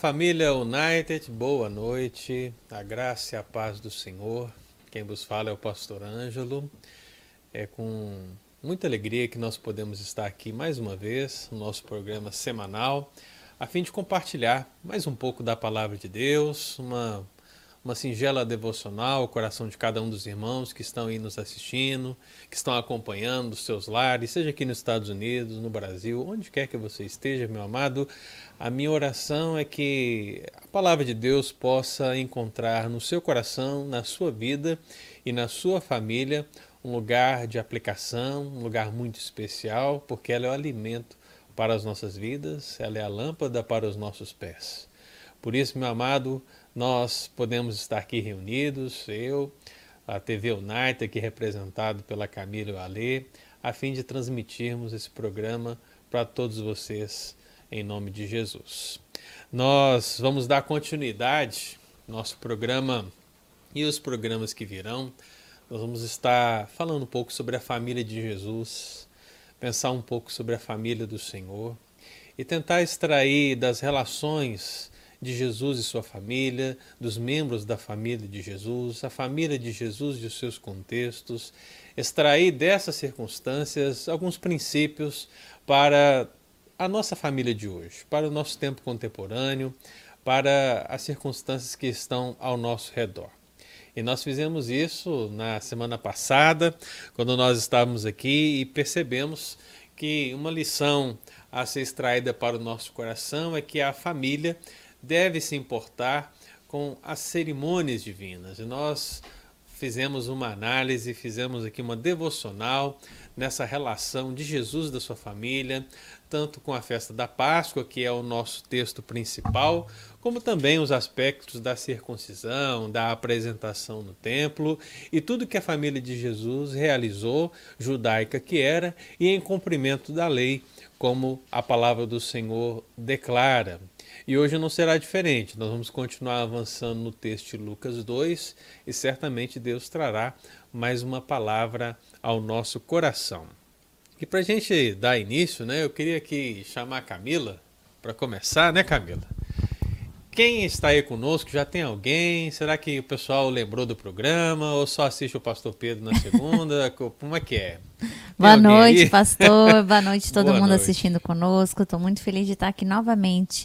Família United, boa noite, a graça e a paz do Senhor. Quem vos fala é o pastor Ângelo. É com muita alegria que nós podemos estar aqui mais uma vez no nosso programa semanal, a fim de compartilhar mais um pouco da palavra de Deus, uma uma singela devocional ao coração de cada um dos irmãos que estão aí nos assistindo, que estão acompanhando os seus lares, seja aqui nos Estados Unidos, no Brasil, onde quer que você esteja, meu amado. A minha oração é que a palavra de Deus possa encontrar no seu coração, na sua vida e na sua família um lugar de aplicação, um lugar muito especial, porque ela é o alimento para as nossas vidas, ela é a lâmpada para os nossos pés. Por isso, meu amado, nós podemos estar aqui reunidos, eu, a TV United, aqui representado pela Camila Alê, a fim de transmitirmos esse programa para todos vocês, em nome de Jesus. Nós vamos dar continuidade nosso programa e os programas que virão. Nós vamos estar falando um pouco sobre a família de Jesus, pensar um pouco sobre a família do Senhor e tentar extrair das relações de Jesus e sua família, dos membros da família de Jesus, a família de Jesus e os seus contextos, extrair dessas circunstâncias alguns princípios para a nossa família de hoje, para o nosso tempo contemporâneo, para as circunstâncias que estão ao nosso redor. E nós fizemos isso na semana passada, quando nós estávamos aqui e percebemos que uma lição a ser extraída para o nosso coração é que a família deve se importar com as cerimônias divinas. E nós fizemos uma análise, fizemos aqui uma devocional nessa relação de Jesus da sua família, tanto com a festa da Páscoa, que é o nosso texto principal, como também os aspectos da circuncisão, da apresentação no templo e tudo que a família de Jesus realizou, judaica que era, e em cumprimento da lei, como a palavra do Senhor declara. E hoje não será diferente. Nós vamos continuar avançando no texto de Lucas 2 e certamente Deus trará mais uma palavra ao nosso coração. E para a gente dar início, né, eu queria aqui chamar a Camila para começar, né, Camila? Quem está aí conosco? Já tem alguém? Será que o pessoal lembrou do programa ou só assiste o Pastor Pedro na segunda? Como é que é? Tem Boa noite, aí? pastor. Boa noite todo Boa mundo noite. assistindo conosco. Estou muito feliz de estar aqui novamente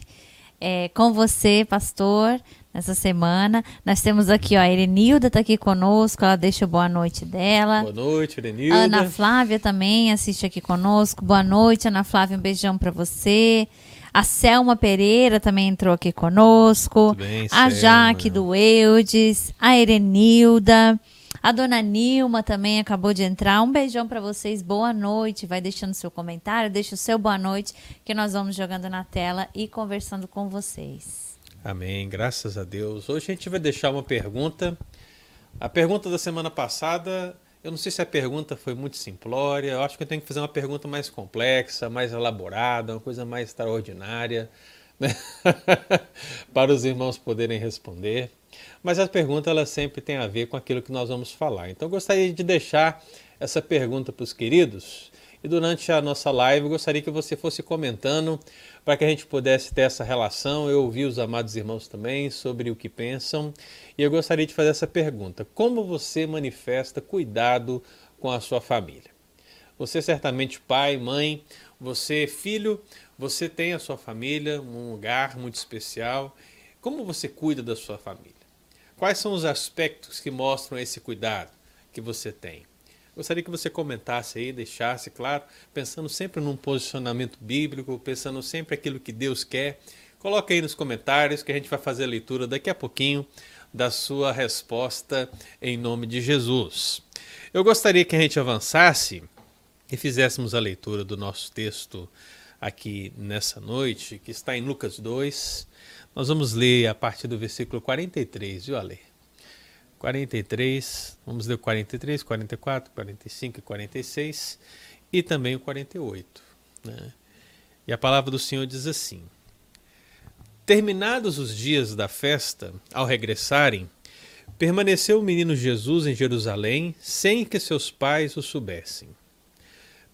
é, com você, pastor, nessa semana. Nós temos aqui, ó, a Erenilda está aqui conosco, ela deixa boa noite dela. Boa noite, Erenilda. Ana Flávia também assiste aqui conosco. Boa noite, Ana Flávia, um beijão para você. A Selma Pereira também entrou aqui conosco. Bem, a Selma. Jaque do Eudes, a Erenilda. A dona Nilma também acabou de entrar. Um beijão para vocês. Boa noite. Vai deixando seu comentário, deixa o seu boa noite, que nós vamos jogando na tela e conversando com vocês. Amém. Graças a Deus. Hoje a gente vai deixar uma pergunta. A pergunta da semana passada, eu não sei se a pergunta foi muito simplória. Eu acho que eu tenho que fazer uma pergunta mais complexa, mais elaborada, uma coisa mais extraordinária, né? para os irmãos poderem responder. Mas a pergunta ela sempre tem a ver com aquilo que nós vamos falar. Então gostaria de deixar essa pergunta para os queridos e durante a nossa live gostaria que você fosse comentando para que a gente pudesse ter essa relação. Eu ouvi os amados irmãos também sobre o que pensam e eu gostaria de fazer essa pergunta: como você manifesta cuidado com a sua família? Você certamente pai, mãe, você filho, você tem a sua família, um lugar muito especial. Como você cuida da sua família? Quais são os aspectos que mostram esse cuidado que você tem? Gostaria que você comentasse aí, deixasse, claro, pensando sempre num posicionamento bíblico, pensando sempre aquilo que Deus quer. Coloque aí nos comentários que a gente vai fazer a leitura daqui a pouquinho da sua resposta em nome de Jesus. Eu gostaria que a gente avançasse e fizéssemos a leitura do nosso texto aqui nessa noite, que está em Lucas 2, nós vamos ler a partir do versículo 43, viu, Ale? 43, vamos ler o 43, 44, 45 e 46 e também o 48. Né? E a palavra do Senhor diz assim: Terminados os dias da festa, ao regressarem, permaneceu o menino Jesus em Jerusalém sem que seus pais o soubessem.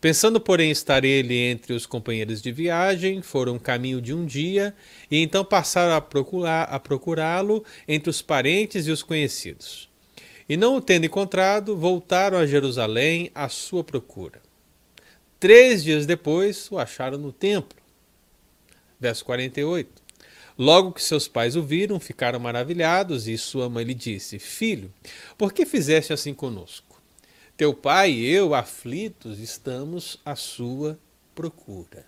Pensando, porém, estar ele entre os companheiros de viagem, foram caminho de um dia, e então passaram a procurá-lo a procurá entre os parentes e os conhecidos. E não o tendo encontrado, voltaram a Jerusalém à sua procura. Três dias depois, o acharam no templo. Verso 48. Logo que seus pais o viram, ficaram maravilhados, e sua mãe lhe disse: Filho, por que fizeste assim conosco? Teu pai e eu, aflitos, estamos à sua procura.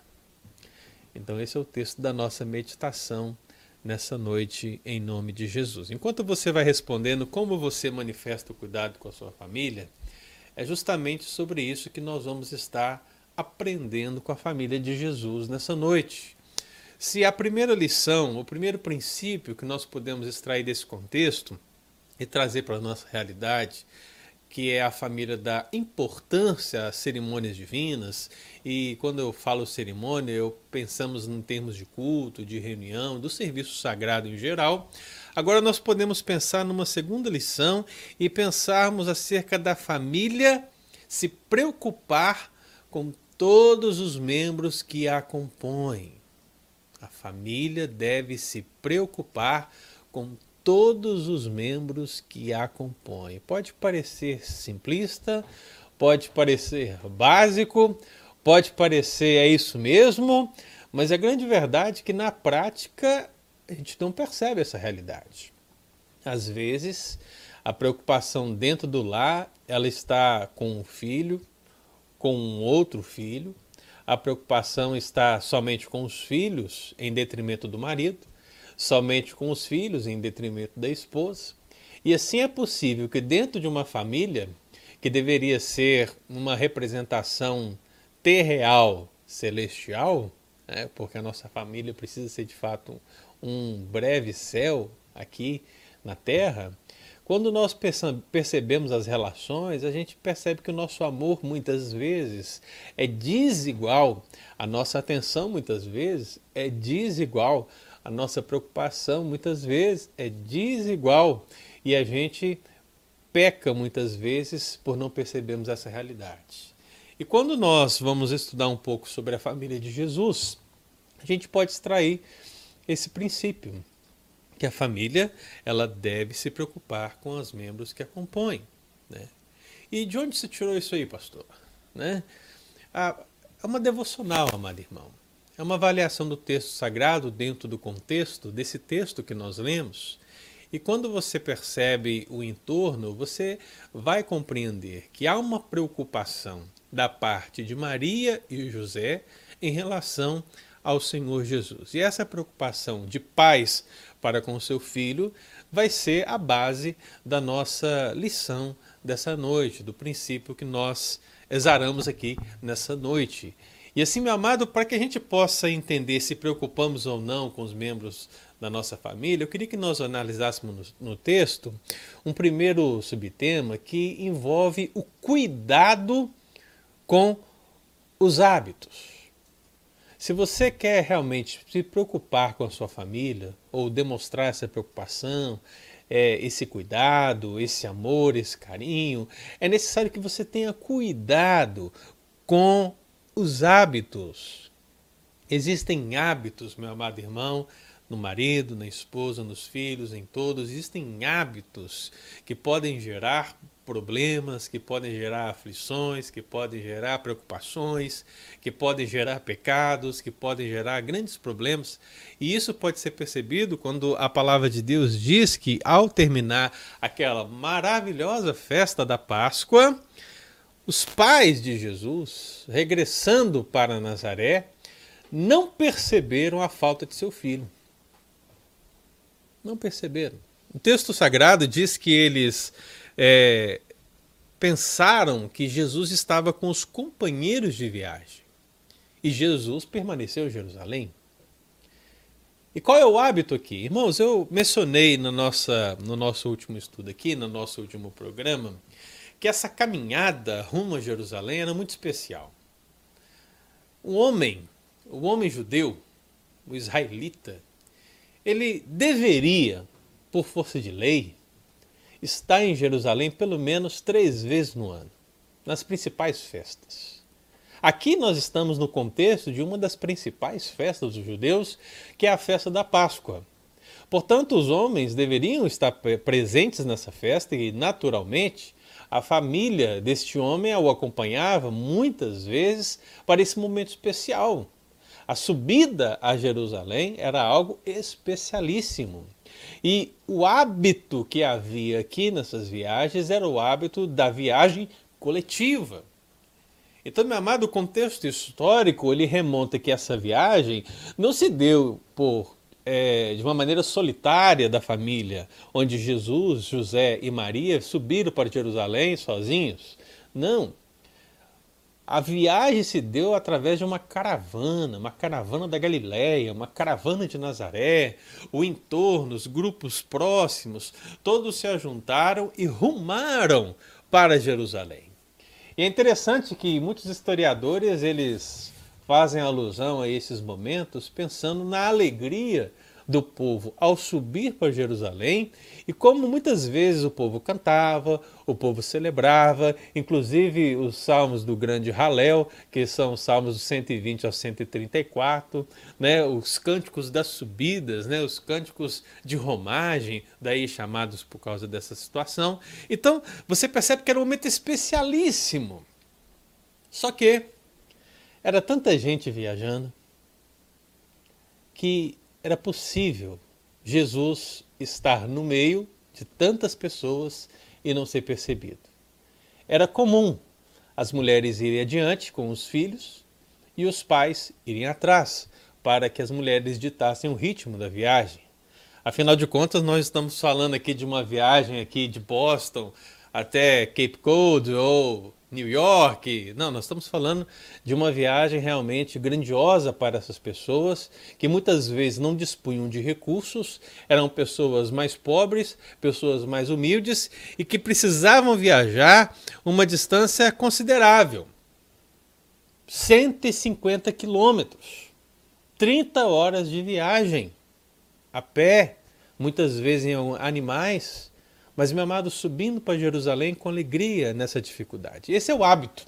Então, esse é o texto da nossa meditação nessa noite, em nome de Jesus. Enquanto você vai respondendo como você manifesta o cuidado com a sua família, é justamente sobre isso que nós vamos estar aprendendo com a família de Jesus nessa noite. Se a primeira lição, o primeiro princípio que nós podemos extrair desse contexto e trazer para a nossa realidade que é a família da importância às cerimônias divinas. E quando eu falo cerimônia, eu pensamos em termos de culto, de reunião, do serviço sagrado em geral. Agora nós podemos pensar numa segunda lição e pensarmos acerca da família se preocupar com todos os membros que a compõem. A família deve se preocupar com todos os membros que a compõem. Pode parecer simplista, pode parecer básico, pode parecer é isso mesmo, mas a grande verdade é que na prática a gente não percebe essa realidade. Às vezes, a preocupação dentro do lar, ela está com um filho, com um outro filho, a preocupação está somente com os filhos em detrimento do marido, somente com os filhos em detrimento da esposa. E assim é possível que dentro de uma família que deveria ser uma representação terreal, celestial, né, porque a nossa família precisa ser de fato um breve céu aqui na terra, quando nós percebemos as relações, a gente percebe que o nosso amor muitas vezes é desigual, a nossa atenção muitas vezes é desigual a nossa preocupação muitas vezes é desigual e a gente peca muitas vezes por não percebermos essa realidade. E quando nós vamos estudar um pouco sobre a família de Jesus, a gente pode extrair esse princípio que a família ela deve se preocupar com os membros que a compõem, né? E de onde se tirou isso aí, pastor? Né? Ah, é uma devocional, amado irmão. É uma avaliação do texto sagrado dentro do contexto desse texto que nós lemos. E quando você percebe o entorno, você vai compreender que há uma preocupação da parte de Maria e José em relação ao Senhor Jesus. E essa preocupação de pais para com seu filho vai ser a base da nossa lição dessa noite, do princípio que nós exaramos aqui nessa noite. E assim, meu amado, para que a gente possa entender se preocupamos ou não com os membros da nossa família, eu queria que nós analisássemos no, no texto um primeiro subtema que envolve o cuidado com os hábitos. Se você quer realmente se preocupar com a sua família, ou demonstrar essa preocupação, é, esse cuidado, esse amor, esse carinho, é necessário que você tenha cuidado com os hábitos. Existem hábitos, meu amado irmão, no marido, na esposa, nos filhos, em todos. Existem hábitos que podem gerar problemas, que podem gerar aflições, que podem gerar preocupações, que podem gerar pecados, que podem gerar grandes problemas. E isso pode ser percebido quando a palavra de Deus diz que, ao terminar aquela maravilhosa festa da Páscoa, os pais de Jesus, regressando para Nazaré, não perceberam a falta de seu filho. Não perceberam. O texto sagrado diz que eles é, pensaram que Jesus estava com os companheiros de viagem e Jesus permaneceu em Jerusalém. E qual é o hábito aqui? Irmãos, eu mencionei no, nossa, no nosso último estudo aqui, no nosso último programa, que essa caminhada rumo a Jerusalém era muito especial. O homem, o homem judeu, o israelita, ele deveria, por força de lei, estar em Jerusalém pelo menos três vezes no ano, nas principais festas. Aqui nós estamos no contexto de uma das principais festas dos judeus, que é a festa da Páscoa. Portanto, os homens deveriam estar presentes nessa festa e, naturalmente, a família deste homem o acompanhava muitas vezes para esse momento especial. A subida a Jerusalém era algo especialíssimo. E o hábito que havia aqui nessas viagens era o hábito da viagem coletiva. Então, meu amado, o contexto histórico ele remonta que essa viagem não se deu por é, de uma maneira solitária da família, onde Jesus, José e Maria subiram para Jerusalém sozinhos. Não. A viagem se deu através de uma caravana, uma caravana da Galiléia, uma caravana de Nazaré, o entorno, os grupos próximos, todos se ajuntaram e rumaram para Jerusalém. E é interessante que muitos historiadores eles fazem alusão a esses momentos pensando na alegria do povo ao subir para Jerusalém e como muitas vezes o povo cantava, o povo celebrava, inclusive os salmos do grande Halel, que são os salmos do 120 ao 134, né, os cânticos das subidas, né, os cânticos de romagem, daí chamados por causa dessa situação. Então, você percebe que era um momento especialíssimo. Só que era tanta gente viajando que era possível Jesus estar no meio de tantas pessoas e não ser percebido. Era comum as mulheres irem adiante com os filhos e os pais irem atrás, para que as mulheres ditassem o ritmo da viagem. Afinal de contas, nós estamos falando aqui de uma viagem aqui de Boston até Cape Cod ou New York. Não, nós estamos falando de uma viagem realmente grandiosa para essas pessoas que muitas vezes não dispunham de recursos, eram pessoas mais pobres, pessoas mais humildes e que precisavam viajar uma distância considerável 150 quilômetros, 30 horas de viagem a pé, muitas vezes em animais mas, meu amado, subindo para Jerusalém com alegria nessa dificuldade. Esse é o hábito.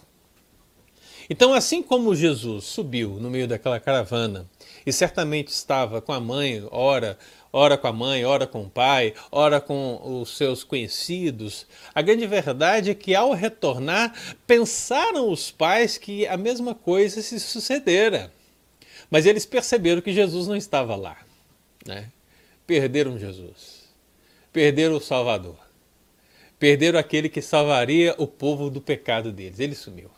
Então, assim como Jesus subiu no meio daquela caravana e certamente estava com a mãe, ora, ora com a mãe, ora com o pai, ora com os seus conhecidos, a grande verdade é que ao retornar, pensaram os pais que a mesma coisa se sucedera. Mas eles perceberam que Jesus não estava lá. Né? Perderam Jesus perderam o Salvador. Perderam aquele que salvaria o povo do pecado deles. Ele sumiu.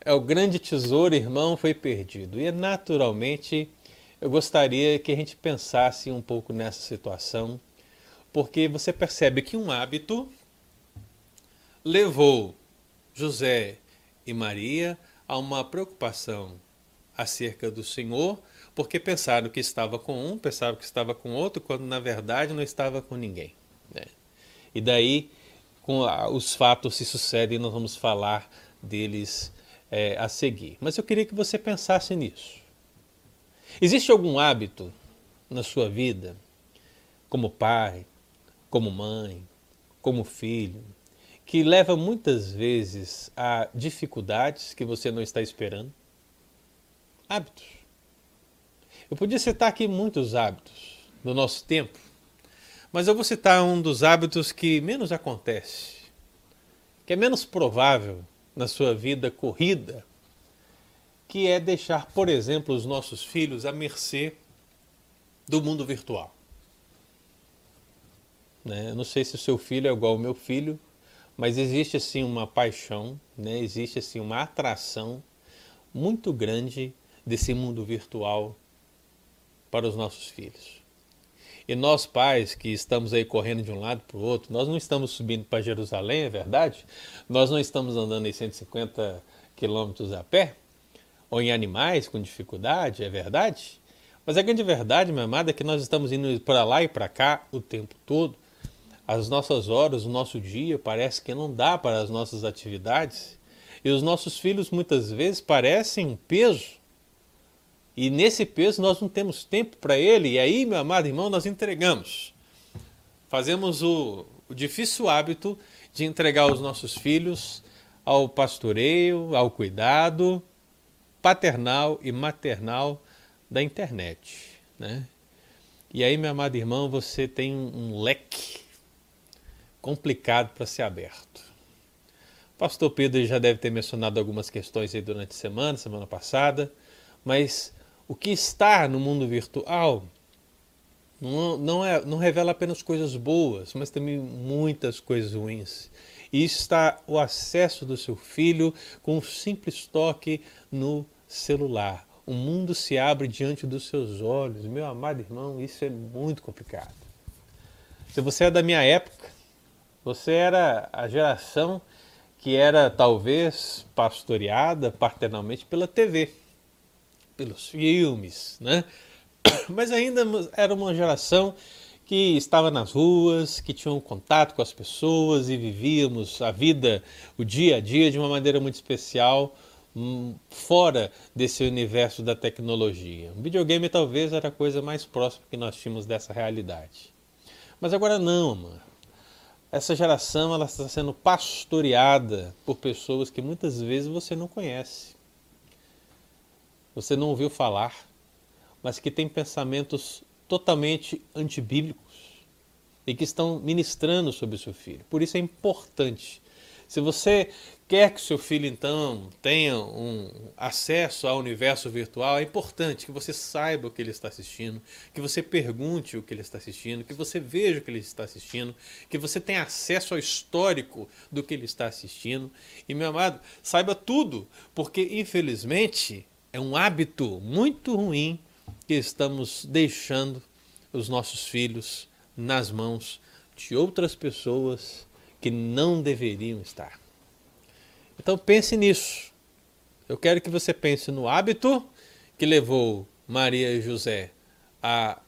É o grande tesouro, irmão, foi perdido. E naturalmente eu gostaria que a gente pensasse um pouco nessa situação, porque você percebe que um hábito levou José e Maria a uma preocupação acerca do Senhor, porque pensaram que estava com um, pensaram que estava com outro, quando na verdade não estava com ninguém. Né? E daí com a, os fatos se sucedem, nós vamos falar deles é, a seguir. Mas eu queria que você pensasse nisso. Existe algum hábito na sua vida, como pai, como mãe, como filho, que leva muitas vezes a dificuldades que você não está esperando? Hábitos. Eu podia citar aqui muitos hábitos do nosso tempo, mas eu vou citar um dos hábitos que menos acontece, que é menos provável na sua vida corrida, que é deixar, por exemplo, os nossos filhos à mercê do mundo virtual. Né? Eu não sei se o seu filho é igual ao meu filho, mas existe assim uma paixão, né? existe assim uma atração muito grande desse mundo virtual para os nossos filhos. E nós pais que estamos aí correndo de um lado para o outro, nós não estamos subindo para Jerusalém, é verdade? Nós não estamos andando em 150 quilômetros a pé? Ou em animais com dificuldade, é verdade? Mas a grande verdade, minha amada, é que nós estamos indo para lá e para cá o tempo todo. As nossas horas, o nosso dia parece que não dá para as nossas atividades. E os nossos filhos muitas vezes parecem um peso e nesse peso nós não temos tempo para ele, e aí, meu amado irmão, nós entregamos. Fazemos o, o difícil hábito de entregar os nossos filhos ao pastoreio, ao cuidado paternal e maternal da internet. Né? E aí, meu amado irmão, você tem um leque complicado para ser aberto. O pastor Pedro já deve ter mencionado algumas questões aí durante a semana, semana passada, mas o que está no mundo virtual não, não, é, não revela apenas coisas boas, mas também muitas coisas ruins. E está o acesso do seu filho com um simples toque no celular. O mundo se abre diante dos seus olhos. Meu amado irmão, isso é muito complicado. Se você é da minha época, você era a geração que era talvez pastoreada paternalmente pela TV, pelos filmes, né? Mas ainda era uma geração que estava nas ruas, que tinham contato com as pessoas e vivíamos a vida, o dia a dia de uma maneira muito especial, hum, fora desse universo da tecnologia. O videogame talvez era a coisa mais próxima que nós tínhamos dessa realidade. Mas agora não, mano. Essa geração ela está sendo pastoreada por pessoas que muitas vezes você não conhece. Você não ouviu falar, mas que têm pensamentos totalmente antibíblicos e que estão ministrando sobre o seu filho. Por isso é importante. Se você quer que seu filho então tenha um acesso ao universo virtual, é importante que você saiba o que ele está assistindo, que você pergunte o que ele está assistindo, que você veja o que ele está assistindo, que você tenha acesso ao histórico do que ele está assistindo. E meu amado, saiba tudo, porque infelizmente é um hábito muito ruim que estamos deixando os nossos filhos nas mãos de outras pessoas que não deveriam estar. Então pense nisso. Eu quero que você pense no hábito que levou Maria e José a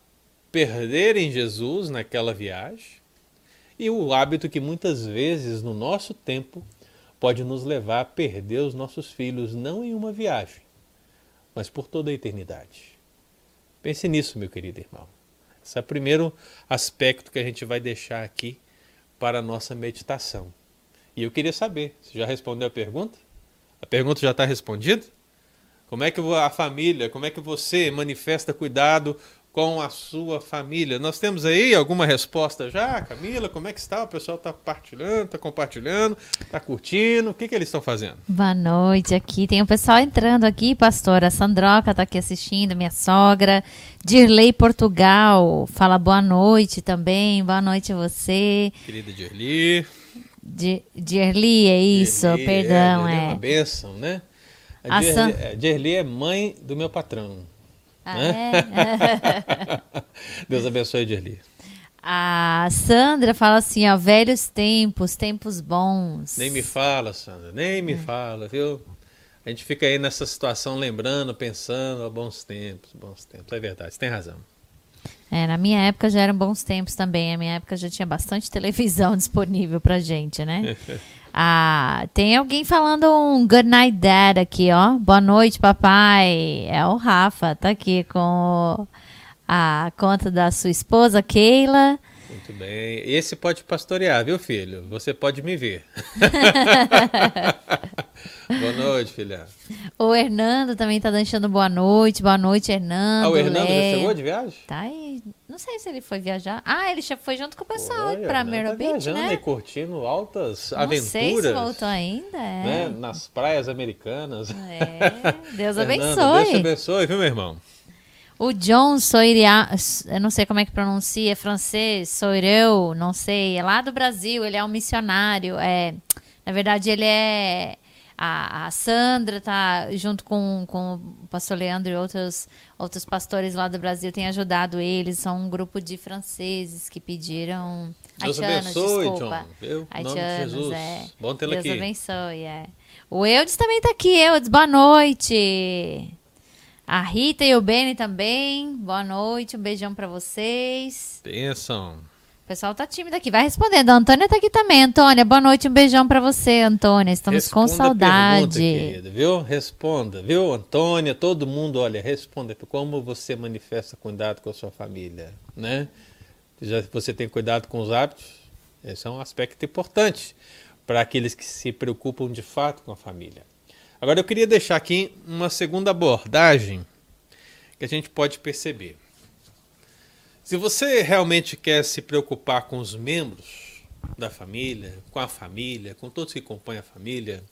perderem Jesus naquela viagem e o hábito que muitas vezes no nosso tempo pode nos levar a perder os nossos filhos não em uma viagem, mas por toda a eternidade. Pense nisso, meu querido irmão. Esse é o primeiro aspecto que a gente vai deixar aqui para a nossa meditação. E eu queria saber, você já respondeu a pergunta? A pergunta já está respondida? Como é que a família, como é que você manifesta cuidado com a sua família. Nós temos aí alguma resposta já, Camila? Como é que está? O pessoal está compartilhando, está compartilhando, está curtindo. O que, que eles estão fazendo? Boa noite aqui. Tem o um pessoal entrando aqui, pastora Sandroca está aqui assistindo, minha sogra. Dirley Portugal fala boa noite também. Boa noite a você. Querida Dirley. Dirley, é isso, Dirley, perdão. É, é. uma bênção, né? A, a San... Dirley é mãe do meu patrão. Ah, né? é? Deus abençoe, Dirli. A Sandra fala assim, ó, velhos tempos, tempos bons. Nem me fala, Sandra, nem me é. fala, viu? A gente fica aí nessa situação lembrando, pensando, ó, bons tempos, bons tempos. É verdade, você tem razão. É, na minha época já eram bons tempos também. Na minha época já tinha bastante televisão disponível pra gente, né? ah, tem alguém falando um good night dad aqui, ó. Boa noite, papai. É o Rafa, tá aqui com a conta da sua esposa, Keila. Muito bem. Esse pode pastorear, viu, filho? Você pode me ver. boa noite, filha. O Hernando também tá deixando boa noite. Boa noite, Hernando. Ah, o Hernando já chegou de viagem? Tá aí. Não sei se ele foi viajar. Ah, ele já foi junto com o pessoal Oi, pra Mero tá Beach, né? e curtindo altas Não aventuras. Não sei se voltou ainda, é. Né? Nas praias americanas. É. Deus abençoe. Deus te abençoe, viu, meu irmão? O John Soiria, eu não sei como é que pronuncia, é francês, Soireu, não sei, é lá do Brasil, ele é um missionário. É, na verdade, ele é. A, a Sandra tá junto com, com o pastor Leandro e outros, outros pastores lá do Brasil têm ajudado eles. São um grupo de franceses que pediram. Deus Haitianos, abençoe, desculpa. John. Viu? Haitianos, Jesus. É. Bom tê-lo aqui. Deus abençoe, é. O Eudes também está aqui. Eudes, boa noite. A Rita e o Beni também. Boa noite, um beijão para vocês. Bênção. O pessoal tá tímido aqui, vai respondendo. A Antônia tá aqui também. Antônia, boa noite, um beijão para você, Antônia. Estamos responda com saudade. Pergunta, querida, viu? Responda, viu, Antônia? Todo mundo, olha, responda. Como você manifesta cuidado com a sua família, né? Já você tem cuidado com os hábitos? Esse é um aspecto importante. para aqueles que se preocupam de fato com a família. Agora eu queria deixar aqui uma segunda abordagem que a gente pode perceber. Se você realmente quer se preocupar com os membros da família, com a família, com todos que compõem a família,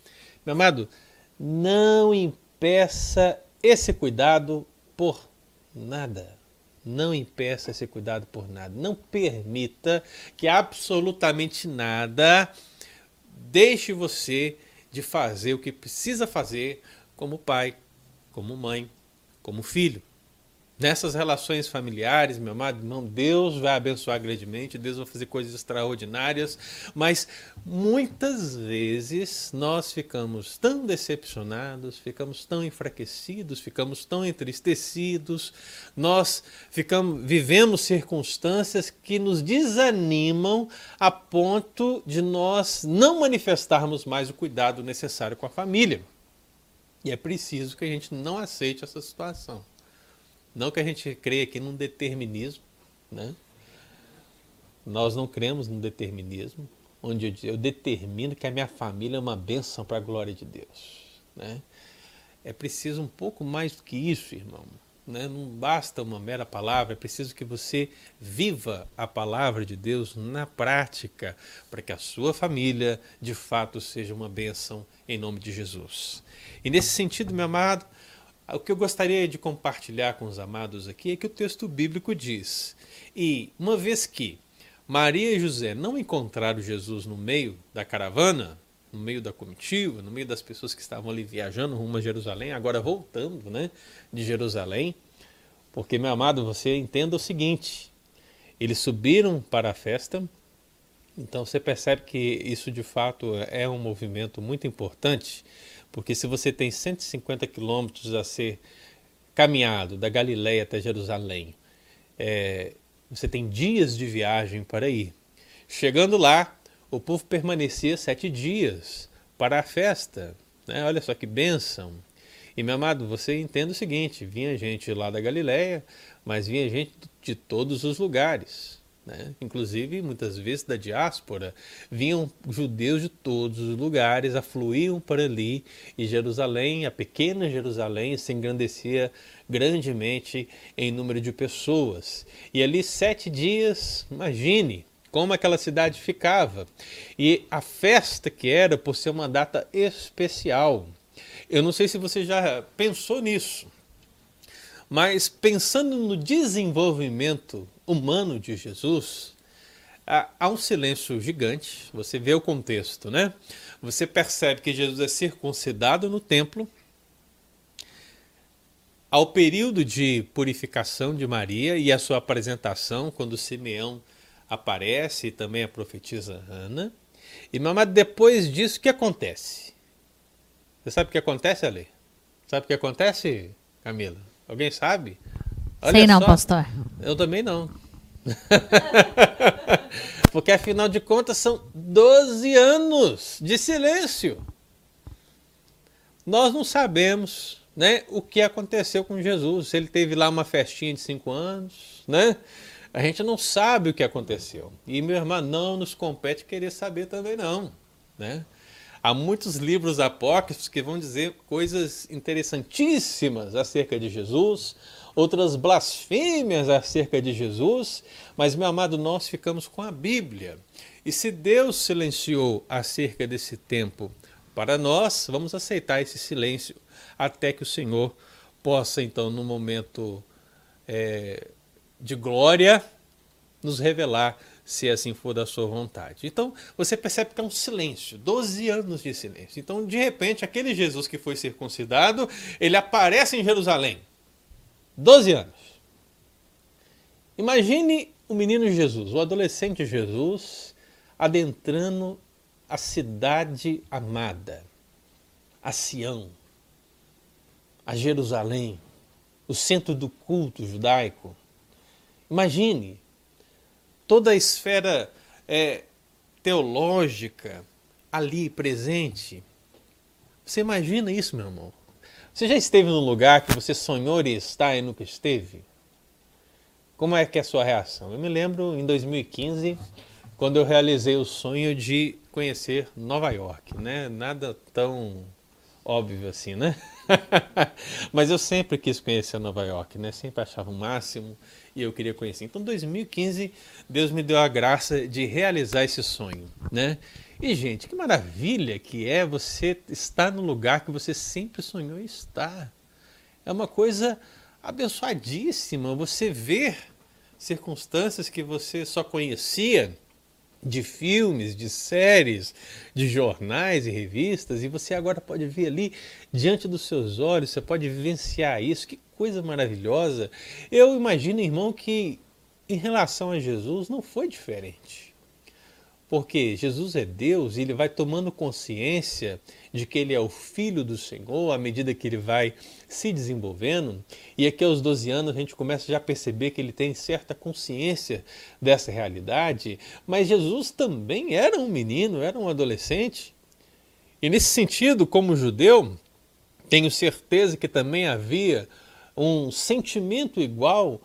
meu amado, não impeça esse cuidado por nada. Não impeça esse cuidado por nada. Não permita que absolutamente nada deixe você de fazer o que precisa fazer como pai, como mãe, como filho. Nessas relações familiares, meu amado irmão, Deus vai abençoar grandemente, Deus vai fazer coisas extraordinárias, mas muitas vezes nós ficamos tão decepcionados, ficamos tão enfraquecidos, ficamos tão entristecidos, nós ficamos, vivemos circunstâncias que nos desanimam a ponto de nós não manifestarmos mais o cuidado necessário com a família. E é preciso que a gente não aceite essa situação. Não que a gente creia aqui num determinismo, né? Nós não cremos no determinismo, onde eu, eu determino que a minha família é uma bênção para a glória de Deus, né? É preciso um pouco mais do que isso, irmão. Né? Não basta uma mera palavra, é preciso que você viva a palavra de Deus na prática, para que a sua família de fato seja uma bênção em nome de Jesus. E nesse sentido, meu amado, o que eu gostaria de compartilhar com os amados aqui é que o texto bíblico diz: E uma vez que Maria e José não encontraram Jesus no meio da caravana, no meio da comitiva, no meio das pessoas que estavam ali viajando rumo a Jerusalém, agora voltando né, de Jerusalém, porque, meu amado, você entenda o seguinte: eles subiram para a festa, então você percebe que isso de fato é um movimento muito importante porque se você tem 150 quilômetros a ser caminhado da Galileia até Jerusalém, é, você tem dias de viagem para ir. Chegando lá, o povo permanecia sete dias para a festa. Né? Olha só que bênção. E meu amado, você entenda o seguinte: vinha gente lá da Galileia, mas vinha gente de todos os lugares. Né? Inclusive, muitas vezes da diáspora, vinham judeus de todos os lugares, afluíam para ali, e Jerusalém, a pequena Jerusalém, se engrandecia grandemente em número de pessoas. E ali, sete dias, imagine como aquela cidade ficava. E a festa que era por ser uma data especial. Eu não sei se você já pensou nisso, mas pensando no desenvolvimento humano de Jesus, há um silêncio gigante. Você vê o contexto, né? Você percebe que Jesus é circuncidado no templo. Ao período de purificação de Maria e a sua apresentação, quando Simeão aparece e também a profetisa Ana. E mamãe, depois disso, o que acontece? Você sabe o que acontece, Ali? Sabe o que acontece, Camila? Alguém sabe? Olha Sei não, só. pastor. Eu também não. Porque afinal de contas são 12 anos de silêncio. Nós não sabemos né, o que aconteceu com Jesus. Se ele teve lá uma festinha de cinco anos, né? A gente não sabe o que aconteceu. E meu irmão, não nos compete querer saber também não, né? Há muitos livros apócrifos que vão dizer coisas interessantíssimas acerca de Jesus, outras blasfêmias acerca de Jesus, mas, meu amado, nós ficamos com a Bíblia. E se Deus silenciou acerca desse tempo para nós, vamos aceitar esse silêncio até que o Senhor possa, então, no momento é, de glória, nos revelar se assim for da sua vontade. Então, você percebe que é um silêncio, 12 anos de silêncio. Então, de repente, aquele Jesus que foi circuncidado, ele aparece em Jerusalém. 12 anos. Imagine o menino Jesus, o adolescente Jesus, adentrando a cidade amada, a Sião, a Jerusalém, o centro do culto judaico. Imagine toda a esfera é, teológica ali presente. Você imagina isso, meu irmão? Você já esteve num lugar que você sonhou em estar e nunca esteve? Como é que é a sua reação? Eu me lembro em 2015, quando eu realizei o sonho de conhecer Nova York, né? Nada tão óbvio assim, né? Mas eu sempre quis conhecer Nova York, né? Sempre achava o máximo e eu queria conhecer. Então, 2015, Deus me deu a graça de realizar esse sonho, né? E gente, que maravilha que é você estar no lugar que você sempre sonhou estar. É uma coisa abençoadíssima você ver circunstâncias que você só conhecia de filmes, de séries, de jornais e revistas, e você agora pode ver ali diante dos seus olhos, você pode vivenciar isso. Que coisa maravilhosa! Eu imagino, irmão, que em relação a Jesus não foi diferente. Porque Jesus é Deus e ele vai tomando consciência de que ele é o filho do Senhor à medida que ele vai se desenvolvendo. E aqui aos 12 anos a gente começa já a perceber que ele tem certa consciência dessa realidade. Mas Jesus também era um menino, era um adolescente. E nesse sentido, como judeu, tenho certeza que também havia um sentimento igual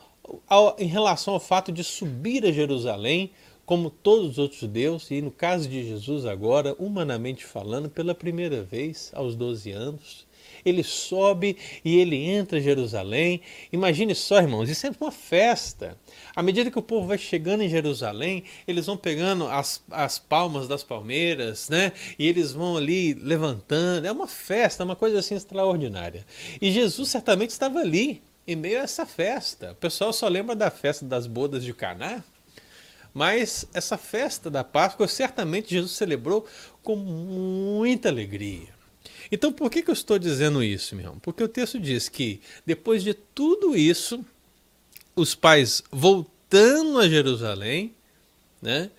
ao, em relação ao fato de subir a Jerusalém como todos os outros judeus, e no caso de Jesus agora, humanamente falando, pela primeira vez aos 12 anos, ele sobe e ele entra em Jerusalém. Imagine só, irmãos, isso é uma festa. À medida que o povo vai chegando em Jerusalém, eles vão pegando as, as palmas das palmeiras, né? E eles vão ali levantando. É uma festa, uma coisa assim extraordinária. E Jesus certamente estava ali, em meio a essa festa. O pessoal só lembra da festa das bodas de Caná, mas essa festa da Páscoa certamente Jesus celebrou com muita alegria. Então por que, que eu estou dizendo isso, meu irmão? Porque o texto diz que depois de tudo isso, os pais voltando a Jerusalém, né?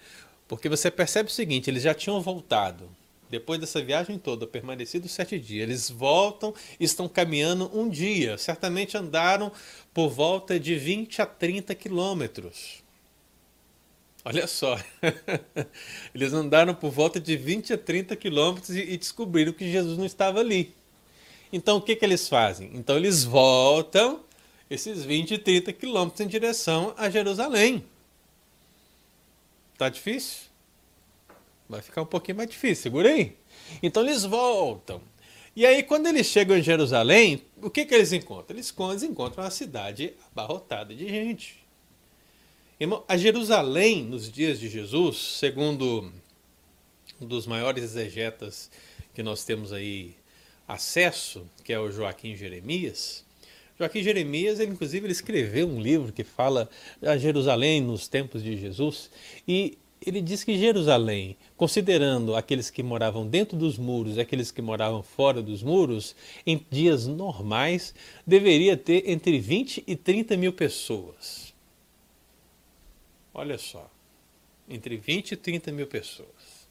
Porque você percebe o seguinte, eles já tinham voltado. Depois dessa viagem toda, permanecido sete dias, eles voltam e estão caminhando um dia. Certamente andaram por volta de 20 a 30 quilômetros. Olha só, eles andaram por volta de 20 a 30 quilômetros e descobriram que Jesus não estava ali. Então o que, que eles fazem? Então eles voltam esses 20 e 30 quilômetros em direção a Jerusalém. Tá difícil? Vai ficar um pouquinho mais difícil, segura aí. Então eles voltam. E aí, quando eles chegam em Jerusalém, o que, que eles encontram? Eles encontram uma cidade abarrotada de gente. Irmão, a Jerusalém, nos dias de Jesus, segundo um dos maiores exegetas que nós temos aí acesso, que é o Joaquim Jeremias, Joaquim Jeremias, ele, inclusive, ele escreveu um livro que fala a Jerusalém nos tempos de Jesus e ele diz que Jerusalém, considerando aqueles que moravam dentro dos muros e aqueles que moravam fora dos muros, em dias normais, deveria ter entre 20 e 30 mil pessoas. Olha só, entre 20 e 30 mil pessoas.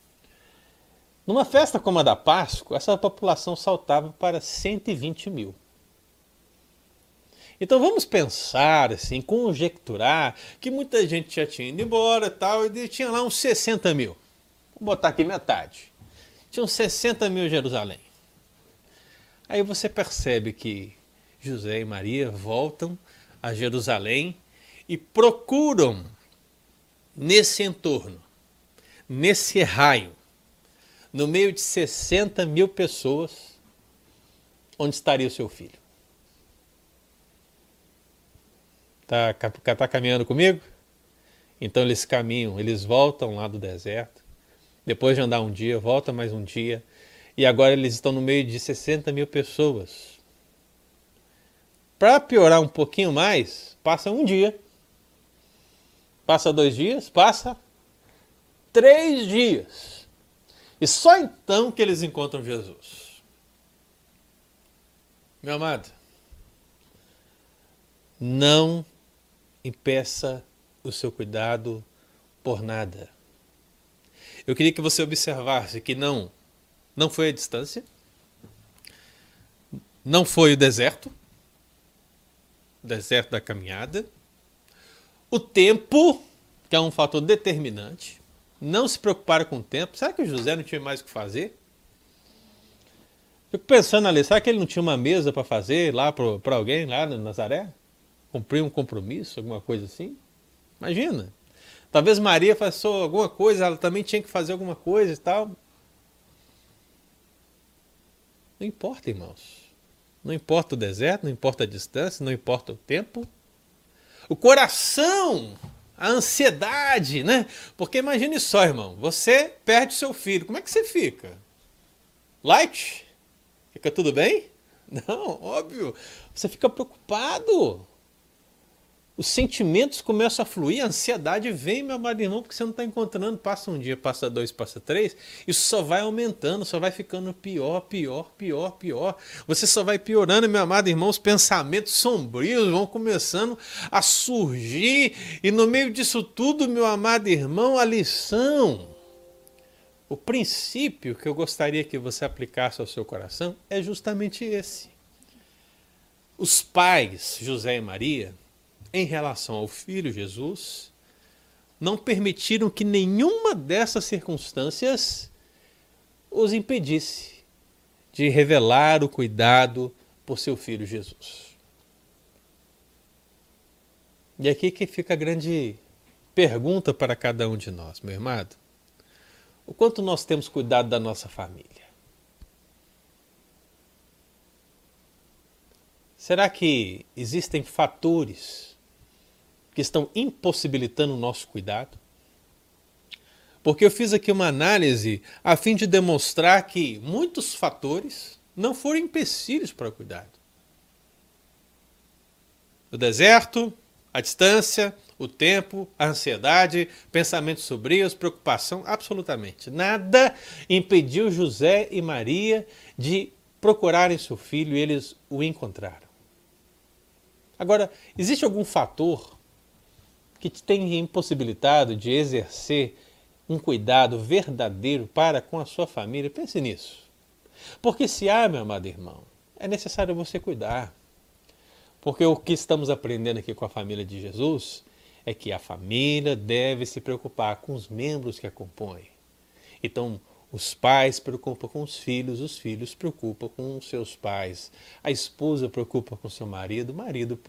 Numa festa como a da Páscoa, essa população saltava para 120 mil. Então vamos pensar, assim, conjecturar que muita gente já tinha ido embora tal, e tinha lá uns 60 mil. Vou botar aqui metade. Tinha uns 60 mil em Jerusalém. Aí você percebe que José e Maria voltam a Jerusalém e procuram nesse entorno, nesse raio, no meio de 60 mil pessoas, onde estaria o seu filho? Está tá caminhando comigo? Então eles caminham, eles voltam lá do deserto. Depois de andar um dia, volta mais um dia. E agora eles estão no meio de 60 mil pessoas. Para piorar um pouquinho mais, passa um dia Passa dois dias, passa três dias. E só então que eles encontram Jesus. Meu amado, não impeça o seu cuidado por nada. Eu queria que você observasse que não, não foi a distância, não foi o deserto, o deserto da caminhada, o tempo, que é um fator determinante. Não se preocupar com o tempo. Será que o José não tinha mais o que fazer? Fico pensando ali, será que ele não tinha uma mesa para fazer lá para alguém lá no Nazaré? Cumprir um compromisso, alguma coisa assim? Imagina. Talvez Maria passou alguma coisa, ela também tinha que fazer alguma coisa e tal. Não importa, irmãos. Não importa o deserto, não importa a distância, não importa o tempo. O coração, a ansiedade, né? Porque imagine só, irmão, você perde seu filho, como é que você fica? Light? Fica tudo bem? Não, óbvio. Você fica preocupado os sentimentos começam a fluir, a ansiedade vem, meu amado irmão, porque você não está encontrando. Passa um dia, passa dois, passa três, isso só vai aumentando, só vai ficando pior, pior, pior, pior. Você só vai piorando, meu amado irmão, os pensamentos sombrios vão começando a surgir, e no meio disso tudo, meu amado irmão, a lição. O princípio que eu gostaria que você aplicasse ao seu coração é justamente esse. Os pais, José e Maria, em relação ao Filho Jesus, não permitiram que nenhuma dessas circunstâncias os impedisse de revelar o cuidado por seu Filho Jesus. E aqui que fica a grande pergunta para cada um de nós, meu irmão. O quanto nós temos cuidado da nossa família? Será que existem fatores que estão impossibilitando o nosso cuidado? Porque eu fiz aqui uma análise a fim de demonstrar que muitos fatores não foram empecilhos para o cuidado. O deserto, a distância, o tempo, a ansiedade, pensamentos sombrios, preocupação, absolutamente nada impediu José e Maria de procurarem seu filho e eles o encontraram. Agora, existe algum fator que te tem impossibilitado de exercer um cuidado verdadeiro para com a sua família, pense nisso. Porque se há, meu amado irmão, é necessário você cuidar. Porque o que estamos aprendendo aqui com a família de Jesus é que a família deve se preocupar com os membros que a compõem. Então, os pais preocupam com os filhos, os filhos preocupam com os seus pais. A esposa preocupa com seu marido, o marido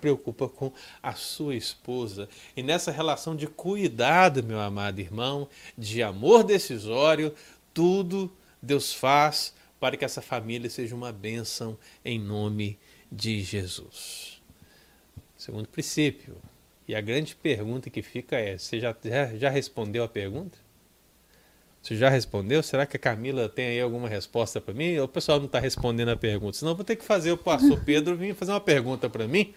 preocupa com a sua esposa. E nessa relação de cuidado, meu amado irmão, de amor decisório, tudo Deus faz para que essa família seja uma bênção em nome de Jesus. Segundo princípio. E a grande pergunta que fica é: você já, já respondeu a pergunta? Você já respondeu? Será que a Camila tem aí alguma resposta para mim? O pessoal não está respondendo a pergunta. Senão eu vou ter que fazer o pastor Pedro vir fazer uma pergunta para mim.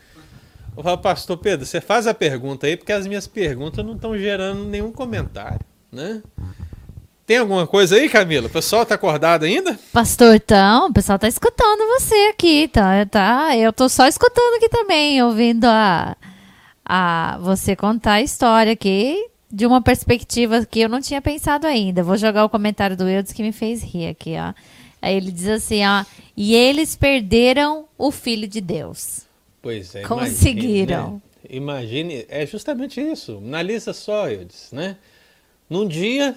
Vou falar, pastor Pedro, você faz a pergunta aí, porque as minhas perguntas não estão gerando nenhum comentário, né? Tem alguma coisa aí, Camila? O pessoal está acordado ainda? Pastor, então, o pessoal está escutando você aqui, tá? tá? Eu estou só escutando aqui também, ouvindo a, a você contar a história aqui de uma perspectiva que eu não tinha pensado ainda. Vou jogar o comentário do Eudes que me fez rir aqui, ó. Aí ele diz assim, ó, e eles perderam o filho de Deus. Pois é. Conseguiram. Imagine, né? imagine é justamente isso. Analisa só, Eudes, né? Num dia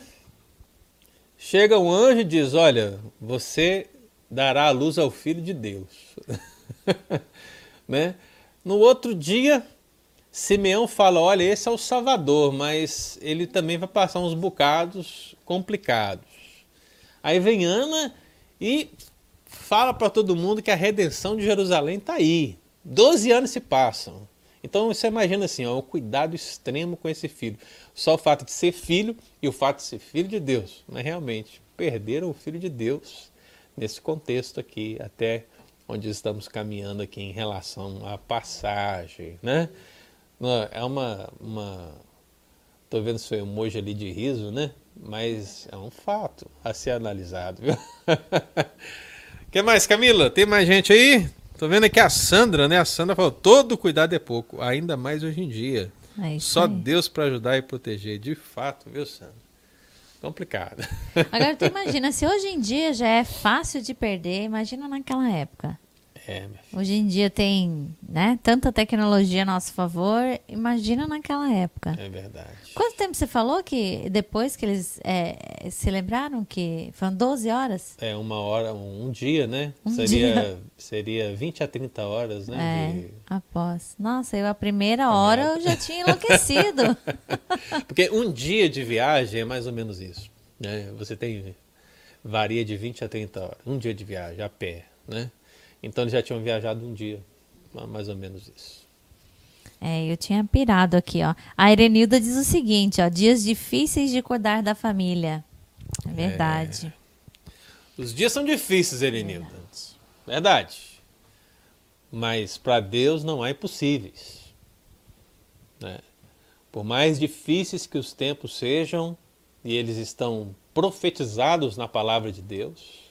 chega um anjo e diz: "Olha, você dará a luz ao filho de Deus". né? No outro dia, Simeão fala: olha, esse é o Salvador, mas ele também vai passar uns bocados complicados. Aí vem Ana e fala para todo mundo que a redenção de Jerusalém está aí. Doze anos se passam. Então você imagina assim, ó, cuidado extremo com esse filho. Só o fato de ser filho e o fato de ser filho de Deus. Mas realmente, perderam o filho de Deus nesse contexto aqui, até onde estamos caminhando aqui em relação à passagem, né? É uma. uma tô vendo seu emoji ali de riso, né? Mas é um fato a ser analisado, viu? que mais, Camila? Tem mais gente aí? Tô vendo aqui a Sandra, né? A Sandra falou: todo cuidado é pouco, ainda mais hoje em dia. É Só aí. Deus para ajudar e proteger. De fato, viu, Sandra? Complicado. Agora tu imagina, se hoje em dia já é fácil de perder, imagina naquela época. É, Hoje em dia tem né, tanta tecnologia a nosso favor, imagina naquela época. É verdade. Quanto tempo você falou que depois que eles é, se lembraram que foram 12 horas? É, uma hora, um, um dia, né? Um seria, dia. seria 20 a 30 horas, né? É, de... após. Nossa, eu a primeira hora eu já tinha enlouquecido. Porque um dia de viagem é mais ou menos isso. Né? Você tem. varia de 20 a 30 horas. Um dia de viagem, a pé, né? Então eles já tinham viajado um dia, mais ou menos isso. É, eu tinha pirado aqui, ó. A Erenilda diz o seguinte, ó, dias difíceis de cuidar da família. É verdade. É. Os dias são difíceis, Erenilda. É. Verdade. Mas para Deus não há impossíveis. Né? Por mais difíceis que os tempos sejam, e eles estão profetizados na palavra de Deus,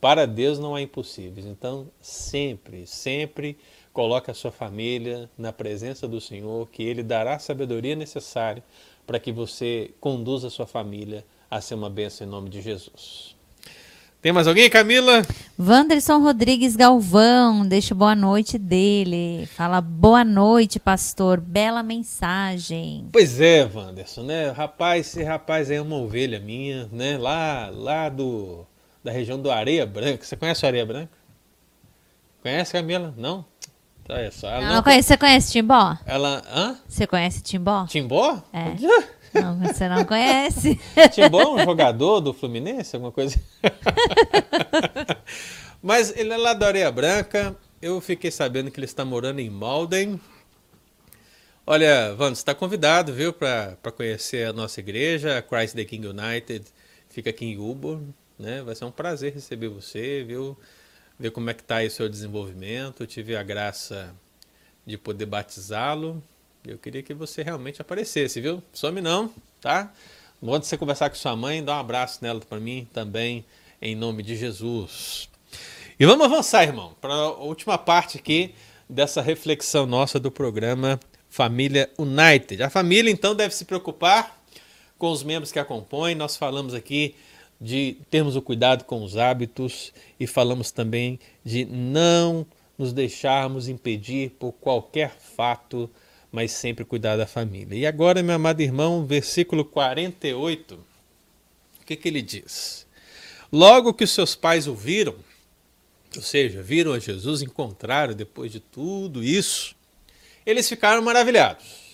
para Deus não há impossíveis. Então, sempre, sempre coloque a sua família na presença do Senhor, que Ele dará a sabedoria necessária para que você conduza a sua família a ser uma bênção em nome de Jesus. Tem mais alguém, Camila? Wanderson Rodrigues Galvão, deixa boa noite dele. Fala boa noite, pastor. Bela mensagem. Pois é, Wanderson, né? Rapaz, esse rapaz é uma ovelha minha, né? Lá, lá do da região do Areia Branca. Você conhece o Areia Branca? Conhece, Camila? Não? Tá, é só. Ela não, não conhece, você conhece Timbó? Ela. Hã? Você conhece Timbó? Timbó? É. Não, você não conhece. Timbó é um jogador do Fluminense, alguma coisa? Mas ele é lá da Areia Branca. Eu fiquei sabendo que ele está morando em Malden. Olha, Vando, você está convidado, viu, para conhecer a nossa igreja, Christ the King United. Fica aqui em Uber. Né? Vai ser um prazer receber você, viu? Ver como é que está aí o seu desenvolvimento. Eu tive a graça de poder batizá-lo. Eu queria que você realmente aparecesse, viu? Some não, tá? Quando você conversar com sua mãe, dá um abraço nela para mim também, em nome de Jesus. E vamos avançar, irmão, para a última parte aqui dessa reflexão nossa do programa Família United. A família, então, deve se preocupar com os membros que a compõem. Nós falamos aqui de termos o cuidado com os hábitos e falamos também de não nos deixarmos impedir por qualquer fato, mas sempre cuidar da família. E agora, meu amado irmão, versículo 48, o que, que ele diz? Logo que os seus pais ouviram, ou seja, viram a Jesus, encontraram depois de tudo isso, eles ficaram maravilhados.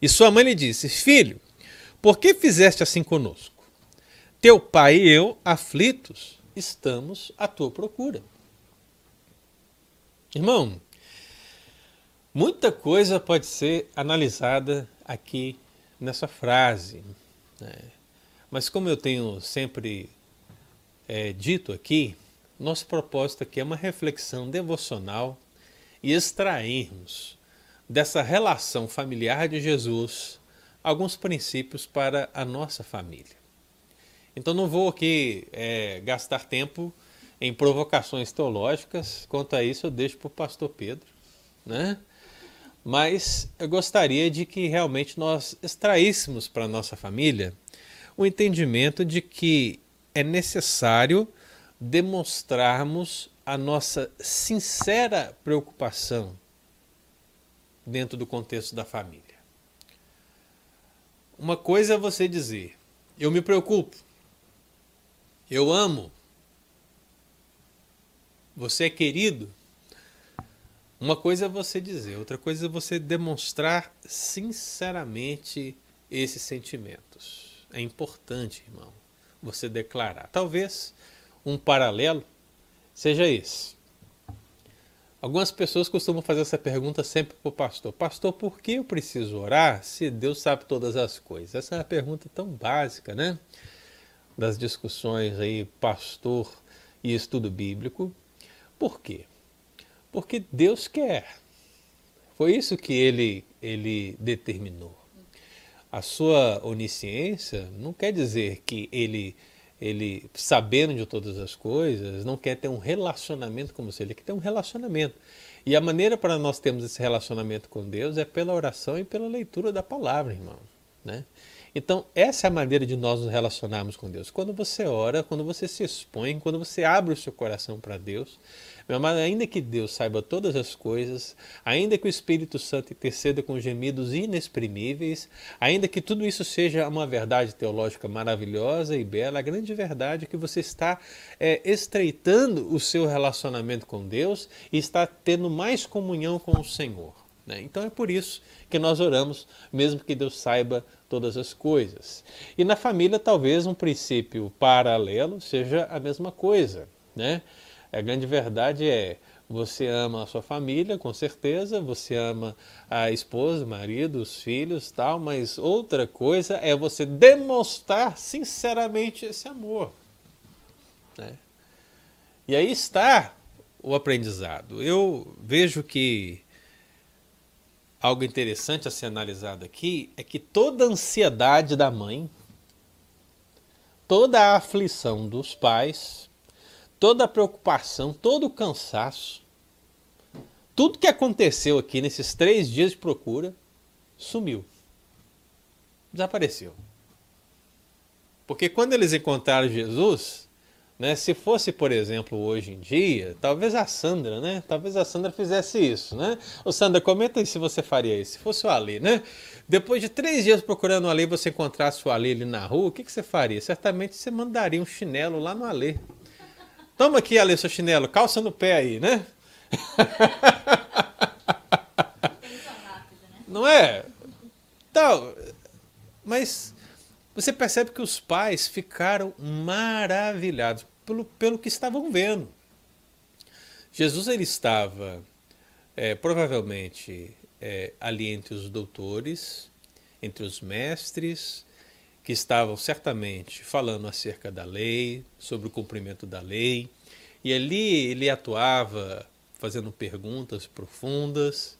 E sua mãe lhe disse: Filho, por que fizeste assim conosco? Teu pai e eu, aflitos, estamos à tua procura. Irmão, muita coisa pode ser analisada aqui nessa frase. Né? Mas como eu tenho sempre é, dito aqui, nosso propósito aqui é uma reflexão devocional e extrairmos dessa relação familiar de Jesus alguns princípios para a nossa família. Então não vou aqui é, gastar tempo em provocações teológicas. Quanto a isso, eu deixo para o pastor Pedro. Né? Mas eu gostaria de que realmente nós extraíssemos para a nossa família o entendimento de que é necessário demonstrarmos a nossa sincera preocupação dentro do contexto da família. Uma coisa é você dizer, eu me preocupo, eu amo. Você é querido. Uma coisa é você dizer, outra coisa é você demonstrar sinceramente esses sentimentos. É importante, irmão, você declarar. Talvez um paralelo seja esse. Algumas pessoas costumam fazer essa pergunta sempre para o pastor: Pastor, por que eu preciso orar se Deus sabe todas as coisas? Essa é uma pergunta tão básica, né? Das discussões aí pastor e estudo bíblico. Por quê? Porque Deus quer. Foi isso que ele, ele determinou. A sua onisciência não quer dizer que ele, ele, sabendo de todas as coisas, não quer ter um relacionamento com você. Ele quer ter um relacionamento. E a maneira para nós termos esse relacionamento com Deus é pela oração e pela leitura da palavra, irmão. Né? Então, essa é a maneira de nós nos relacionarmos com Deus. Quando você ora, quando você se expõe, quando você abre o seu coração para Deus, meu amado, ainda que Deus saiba todas as coisas, ainda que o Espírito Santo interceda com gemidos inexprimíveis, ainda que tudo isso seja uma verdade teológica maravilhosa e bela, a grande verdade é que você está é, estreitando o seu relacionamento com Deus e está tendo mais comunhão com o Senhor. Né? Então é por isso que nós oramos, mesmo que Deus saiba todas as coisas. E na família, talvez um princípio paralelo seja a mesma coisa. Né? A grande verdade é você ama a sua família, com certeza, você ama a esposa, o marido, os filhos, tal, mas outra coisa é você demonstrar sinceramente esse amor. Né? E aí está o aprendizado. Eu vejo que algo interessante a ser analisado aqui é que toda a ansiedade da mãe, toda a aflição dos pais, toda a preocupação, todo o cansaço, tudo que aconteceu aqui nesses três dias de procura sumiu. Desapareceu. Porque quando eles encontraram Jesus, né, se fosse, por exemplo, hoje em dia, talvez a Sandra, né? Talvez a Sandra fizesse isso, né? Ô Sandra, comenta aí se você faria isso. Se fosse o Ali, né? Depois de três dias procurando o Ali, você encontrasse o Ali ali na rua, o que, que você faria? Certamente você mandaria um chinelo lá no Ali. Toma aqui, Ale, seu chinelo, calça no pé aí, né? Não é? Então, mas você percebe que os pais ficaram maravilhados pelo, pelo que estavam vendo. Jesus ele estava é, provavelmente é, ali entre os doutores, entre os mestres, que estavam certamente falando acerca da lei, sobre o cumprimento da lei, e ali ele atuava fazendo perguntas profundas,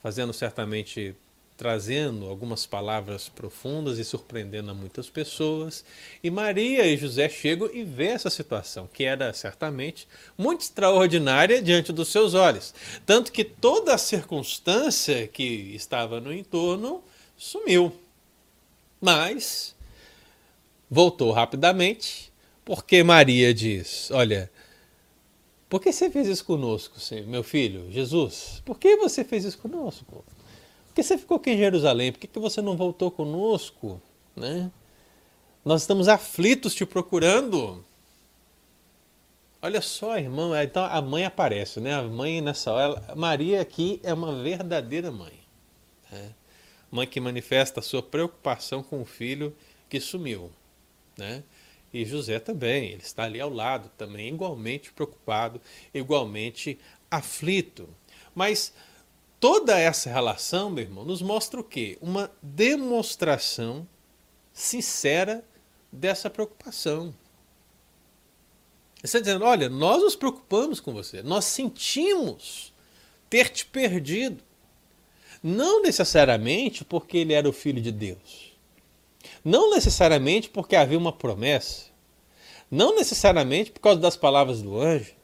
fazendo certamente trazendo algumas palavras profundas e surpreendendo a muitas pessoas. E Maria e José chegam e vê essa situação, que era certamente muito extraordinária diante dos seus olhos. Tanto que toda a circunstância que estava no entorno sumiu. Mas voltou rapidamente, porque Maria diz: Olha, por que você fez isso conosco, meu filho, Jesus? Por que você fez isso conosco? Por que você ficou aqui em Jerusalém? Por que você não voltou conosco? Né? Nós estamos aflitos te procurando. Olha só, irmão, é, então a mãe aparece, né? A mãe nessa hora, Maria aqui é uma verdadeira mãe. Né? Mãe que manifesta a sua preocupação com o filho que sumiu. Né? E José também, ele está ali ao lado, também igualmente preocupado, igualmente aflito. Mas toda essa relação, meu irmão, nos mostra o quê? Uma demonstração sincera dessa preocupação. Ele está dizendo: olha, nós nos preocupamos com você, nós sentimos ter te perdido. Não necessariamente porque ele era o filho de Deus não necessariamente porque havia uma promessa, não necessariamente por causa das palavras do anjo,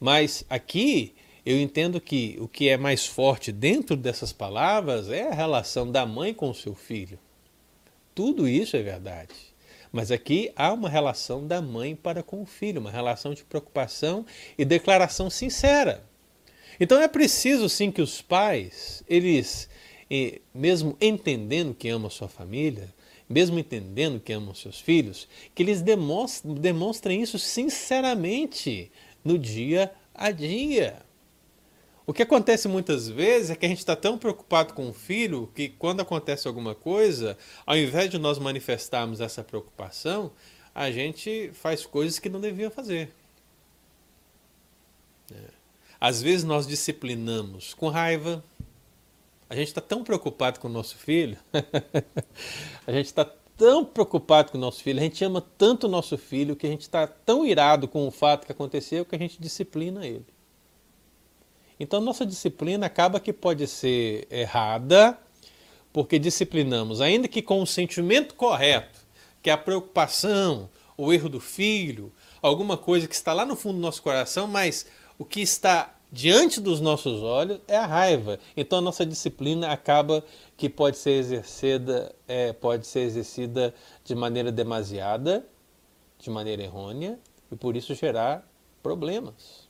mas aqui eu entendo que o que é mais forte dentro dessas palavras é a relação da mãe com o seu filho. Tudo isso é verdade. Mas aqui há uma relação da mãe para com o filho, uma relação de preocupação e declaração sincera. Então é preciso sim que os pais, eles, eh, mesmo entendendo que amam a sua família, mesmo entendendo que amam seus filhos, que eles demonstrem, demonstrem isso sinceramente no dia a dia. O que acontece muitas vezes é que a gente está tão preocupado com o filho que quando acontece alguma coisa, ao invés de nós manifestarmos essa preocupação, a gente faz coisas que não devia fazer. É. Às vezes nós disciplinamos com raiva, a gente está tão preocupado com o nosso filho, a gente está tão preocupado com o nosso filho, a gente ama tanto o nosso filho que a gente está tão irado com o fato que aconteceu que a gente disciplina ele. Então nossa disciplina acaba que pode ser errada, porque disciplinamos, ainda que com o sentimento correto, que é a preocupação, o erro do filho, alguma coisa que está lá no fundo do nosso coração, mas o que está diante dos nossos olhos é a raiva. Então a nossa disciplina acaba que pode ser exercida, é, pode ser exercida de maneira demasiada, de maneira errônea, e por isso gerar problemas.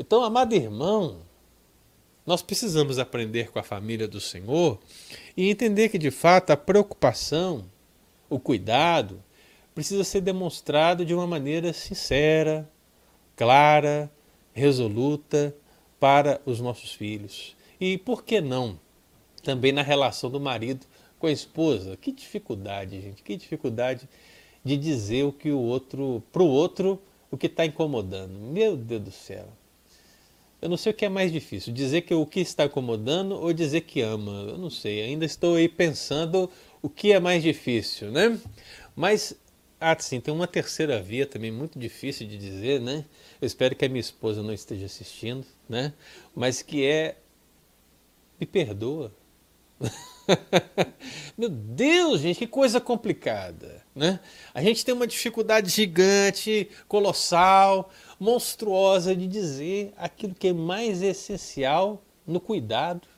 Então, amado irmão, nós precisamos aprender com a família do Senhor e entender que de fato a preocupação, o cuidado, precisa ser demonstrado de uma maneira sincera, clara, resoluta para os nossos filhos. E por que não? Também na relação do marido com a esposa. Que dificuldade, gente, que dificuldade de dizer o que o outro, para o outro, o que está incomodando. Meu Deus do céu. Eu não sei o que é mais difícil, dizer que o que está incomodando ou dizer que ama. Eu não sei, ainda estou aí pensando o que é mais difícil, né? Mas, ah, sim, tem uma terceira via também muito difícil de dizer, né? Eu espero que a minha esposa não esteja assistindo, né? Mas que é me perdoa. Meu Deus, gente, que coisa complicada, né? A gente tem uma dificuldade gigante, colossal, monstruosa de dizer aquilo que é mais essencial no cuidado,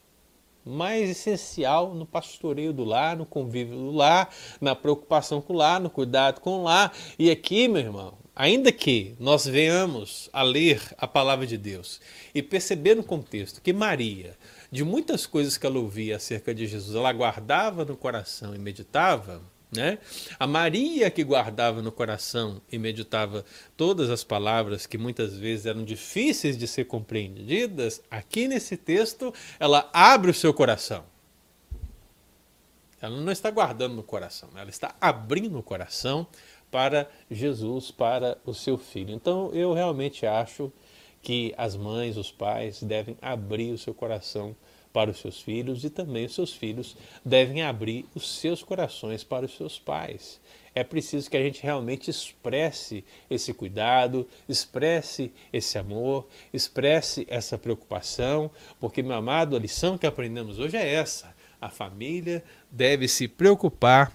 mais essencial no pastoreio do lar, no convívio do lar, na preocupação com o lar, no cuidado com o lar. E aqui, meu irmão, ainda que nós venhamos a ler a palavra de Deus e perceber no contexto que Maria, de muitas coisas que ela ouvia acerca de Jesus, ela guardava no coração e meditava, né? A Maria que guardava no coração e meditava todas as palavras que muitas vezes eram difíceis de ser compreendidas, aqui nesse texto ela abre o seu coração. Ela não está guardando no coração, ela está abrindo o coração para Jesus, para o seu filho. Então eu realmente acho que as mães, os pais devem abrir o seu coração para os seus filhos e também os seus filhos devem abrir os seus corações para os seus pais. É preciso que a gente realmente expresse esse cuidado, expresse esse amor, expresse essa preocupação, porque, meu amado, a lição que aprendemos hoje é essa: a família deve se preocupar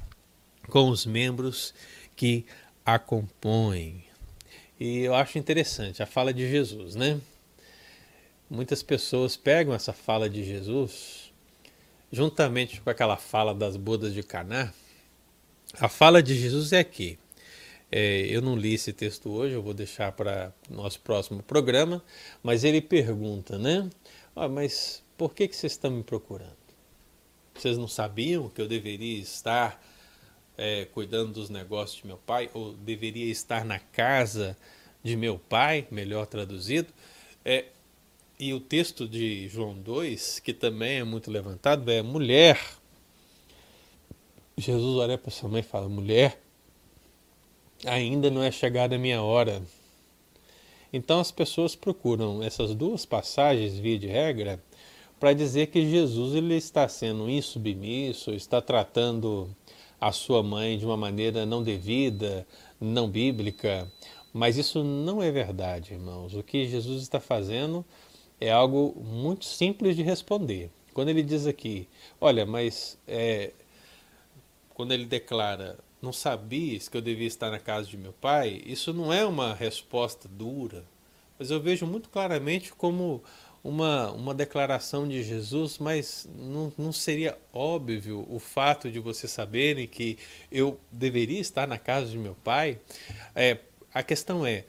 com os membros que a compõem. E eu acho interessante a fala de Jesus, né? Muitas pessoas pegam essa fala de Jesus, juntamente com aquela fala das bodas de Caná. A fala de Jesus é aqui. É, eu não li esse texto hoje, eu vou deixar para nosso próximo programa, mas ele pergunta, né? Ah, mas por que, que vocês estão me procurando? Vocês não sabiam que eu deveria estar é, cuidando dos negócios de meu pai, ou deveria estar na casa de meu pai, melhor traduzido. É, e o texto de João 2, que também é muito levantado, é mulher. Jesus olha para sua mãe e fala: mulher, ainda não é chegada a minha hora. Então as pessoas procuram essas duas passagens, via de regra, para dizer que Jesus ele está sendo insubmisso, está tratando a sua mãe de uma maneira não devida, não bíblica. Mas isso não é verdade, irmãos. O que Jesus está fazendo é algo muito simples de responder. Quando ele diz aqui, olha, mas é, quando ele declara, não sabias que eu devia estar na casa de meu pai, isso não é uma resposta dura, mas eu vejo muito claramente como uma, uma declaração de Jesus, mas não, não seria óbvio o fato de vocês saberem que eu deveria estar na casa de meu pai? É, a questão é,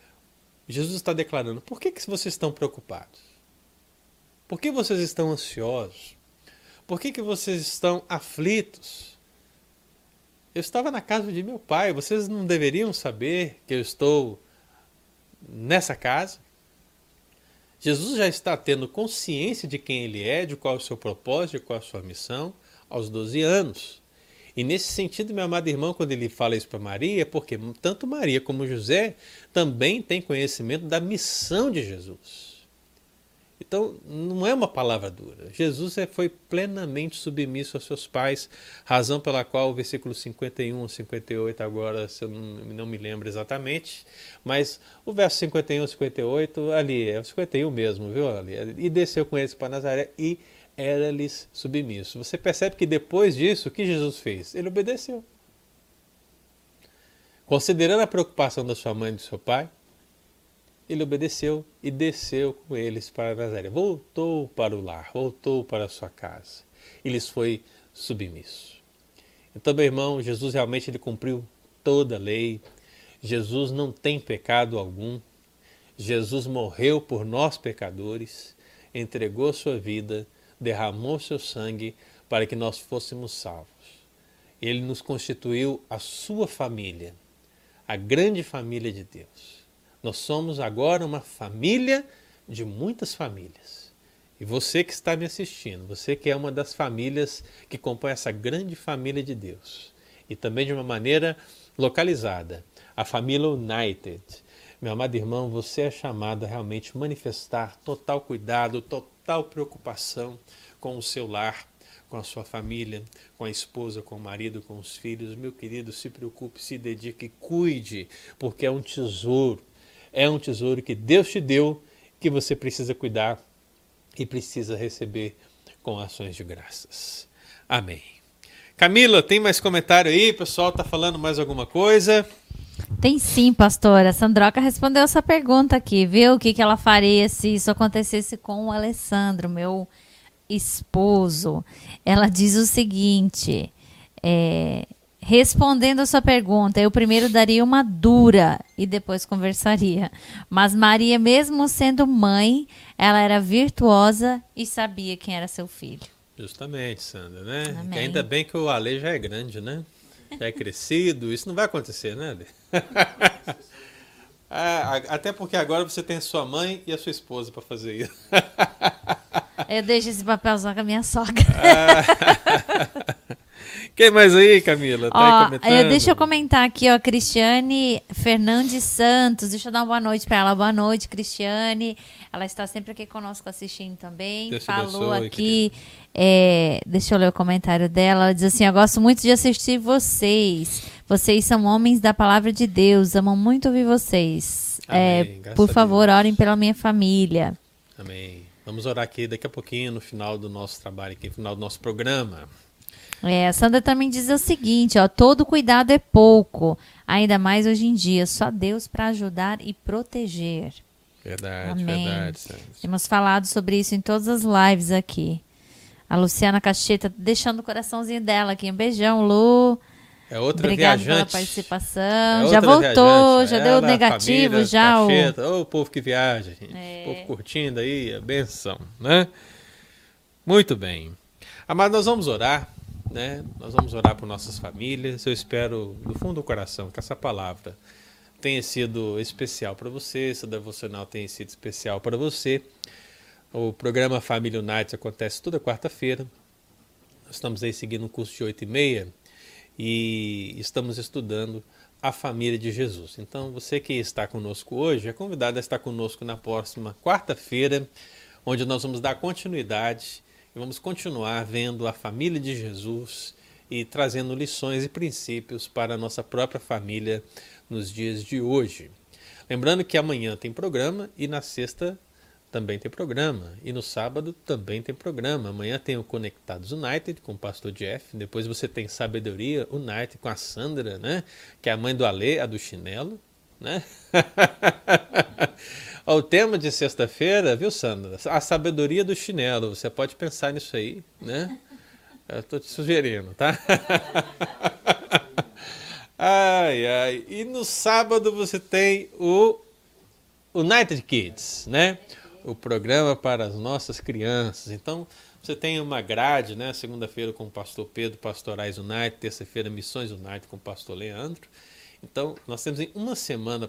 Jesus está declarando, por que, que vocês estão preocupados? Por que vocês estão ansiosos? Por que, que vocês estão aflitos? Eu estava na casa de meu pai, vocês não deveriam saber que eu estou nessa casa? Jesus já está tendo consciência de quem ele é, de qual é o seu propósito, de qual é a sua missão, aos 12 anos. E nesse sentido, meu amado irmão, quando ele fala isso para Maria, é porque tanto Maria como José também têm conhecimento da missão de Jesus. Então, não é uma palavra dura. Jesus é, foi plenamente submisso aos seus pais, razão pela qual o versículo 51, 58, agora, se eu não, não me lembro exatamente, mas o verso 51, 58, ali, é o 51 mesmo, viu? Ali, e desceu com eles para Nazaré e era-lhes submisso. Você percebe que depois disso, o que Jesus fez? Ele obedeceu. Considerando a preocupação da sua mãe e do seu pai, ele obedeceu e desceu com eles para Nazaré. Voltou para o lar, voltou para a sua casa. E lhes foi submisso. Então, meu irmão, Jesus realmente ele cumpriu toda a lei. Jesus não tem pecado algum. Jesus morreu por nós pecadores, entregou sua vida, derramou seu sangue para que nós fôssemos salvos. Ele nos constituiu a sua família, a grande família de Deus. Nós somos agora uma família de muitas famílias. E você que está me assistindo, você que é uma das famílias que compõe essa grande família de Deus, e também de uma maneira localizada, a família United. Meu amado irmão, você é chamado a realmente manifestar total cuidado, total preocupação com o seu lar, com a sua família, com a esposa, com o marido, com os filhos. Meu querido, se preocupe, se dedique, cuide, porque é um tesouro. É um tesouro que Deus te deu, que você precisa cuidar e precisa receber com ações de graças. Amém. Camila, tem mais comentário aí? O pessoal está falando mais alguma coisa? Tem sim, pastora. A Sandroca respondeu essa pergunta aqui, viu? O que, que ela faria se isso acontecesse com o Alessandro, meu esposo. Ela diz o seguinte: é, respondendo a sua pergunta, eu primeiro daria uma dura e depois conversaria. Mas Maria, mesmo sendo mãe, ela era virtuosa e sabia quem era seu filho. Justamente, Sandra, né? ainda bem que o Ale já é grande, né? Já é crescido. Isso não vai acontecer, né, Ale? É, até porque agora você tem a sua mãe e a sua esposa para fazer isso. Eu deixo esse papelzão com a minha sogra. Quem mais aí, Camila? Tá ó, aí deixa eu comentar aqui, ó, Cristiane Fernandes Santos. Deixa eu dar uma boa noite para ela. Boa noite, Cristiane. Ela está sempre aqui conosco assistindo também. Deus Falou abençoe, aqui. É, deixa eu ler o comentário dela. Ela diz assim: Eu gosto muito de assistir vocês. Vocês são homens da palavra de Deus. Amo muito ouvir vocês. Amém, é, por favor, orem pela minha família. Amém. Vamos orar aqui daqui a pouquinho no final do nosso trabalho, aqui, no final do nosso programa. É, a Sandra também diz o seguinte, ó, todo cuidado é pouco, ainda mais hoje em dia, só Deus para ajudar e proteger. Verdade, Amém. verdade. Sandra. Temos falado sobre isso em todas as lives aqui. A Luciana Cacheta deixando o coraçãozinho dela aqui. Um beijão, Lu. É outra Obrigada viajante. pela participação. É já voltou, viajante. já deu negativo, família, já. O... o povo que viaja, gente. É. O povo curtindo aí, a benção, né? Muito bem. Amado, nós vamos orar, né? Nós vamos orar por nossas famílias. Eu espero, do fundo do coração, que essa palavra tenha sido especial para você, esse devocional tenha sido especial para você. O programa Família United acontece toda quarta-feira. Nós estamos aí seguindo um curso de 8 e meia e estamos estudando a família de Jesus. Então, você que está conosco hoje é convidado a estar conosco na próxima quarta-feira, onde nós vamos dar continuidade e vamos continuar vendo a família de Jesus e trazendo lições e princípios para a nossa própria família nos dias de hoje. Lembrando que amanhã tem programa e na sexta também tem programa. E no sábado também tem programa. Amanhã tem o Conectados United com o pastor Jeff. Depois você tem Sabedoria United com a Sandra, né? Que é a mãe do Alê, a do chinelo, né? o tema de sexta-feira, viu, Sandra? A sabedoria do chinelo. Você pode pensar nisso aí, né? Eu estou te sugerindo, tá? ai, ai. E no sábado você tem o United Kids, né? o programa para as nossas crianças. Então, você tem uma grade, né? Segunda-feira com o pastor Pedro, Pastorais United, terça-feira Missões United com o pastor Leandro. Então, nós temos uma semana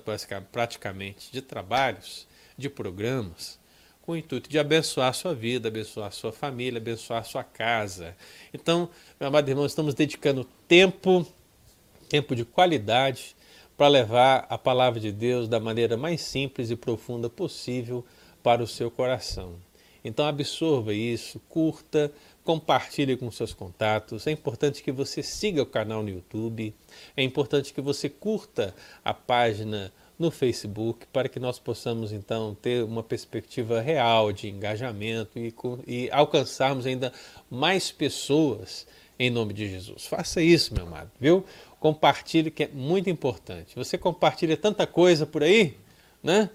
praticamente de trabalhos, de programas, com o intuito de abençoar a sua vida, abençoar a sua família, abençoar a sua casa. Então, meu amado irmão, estamos dedicando tempo, tempo de qualidade, para levar a palavra de Deus da maneira mais simples e profunda possível para o seu coração. Então absorva isso, curta, compartilhe com seus contatos. É importante que você siga o canal no YouTube. É importante que você curta a página no Facebook para que nós possamos então ter uma perspectiva real de engajamento e, e alcançarmos ainda mais pessoas em nome de Jesus. Faça isso, meu amado, viu? Compartilhe que é muito importante. Você compartilha tanta coisa por aí, né?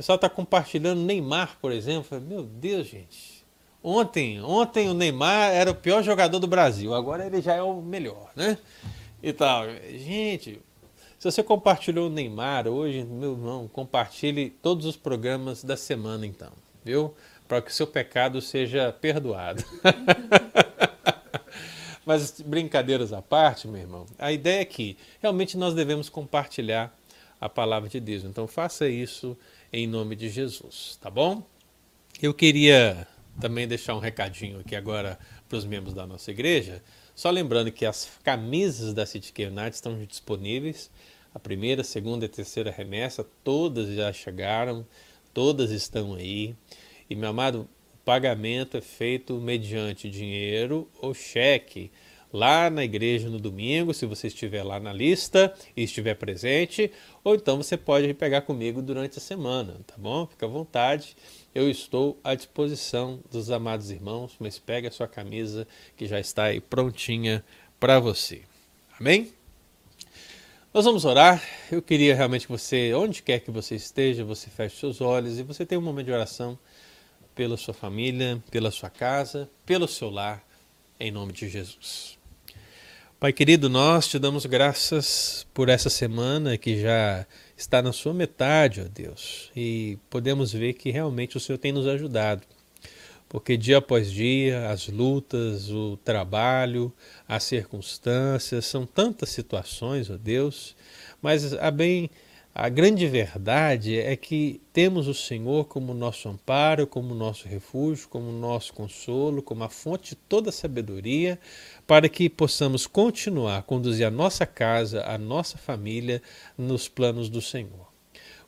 pessoal está compartilhando Neymar, por exemplo. Meu Deus, gente. Ontem, ontem o Neymar era o pior jogador do Brasil, agora ele já é o melhor, né? E tal. Gente, se você compartilhou o Neymar hoje, meu irmão, compartilhe todos os programas da semana então, viu? Para que o seu pecado seja perdoado. Mas brincadeiras à parte, meu irmão, a ideia é que realmente nós devemos compartilhar a palavra de Deus. Então faça isso em nome de Jesus, tá bom? Eu queria também deixar um recadinho aqui agora para os membros da nossa igreja. Só lembrando que as camisas da City Care Night estão disponíveis. A primeira, segunda e terceira remessa, todas já chegaram, todas estão aí. E meu amado, o pagamento é feito mediante dinheiro ou cheque lá na igreja no domingo, se você estiver lá na lista e estiver presente, ou então você pode pegar comigo durante a semana, tá bom? Fica à vontade. Eu estou à disposição dos amados irmãos, mas pegue a sua camisa que já está aí prontinha para você. Amém? Nós vamos orar. Eu queria realmente que você, onde quer que você esteja, você feche seus olhos e você tenha um momento de oração pela sua família, pela sua casa, pelo seu lar, em nome de Jesus. Pai querido, nós te damos graças por essa semana que já está na sua metade, ó Deus, e podemos ver que realmente o Senhor tem nos ajudado. Porque dia após dia, as lutas, o trabalho, as circunstâncias, são tantas situações, ó Deus, mas a bem a grande verdade é que temos o Senhor como nosso amparo, como nosso refúgio, como nosso consolo, como a fonte de toda sabedoria, para que possamos continuar a conduzir a nossa casa, a nossa família nos planos do Senhor.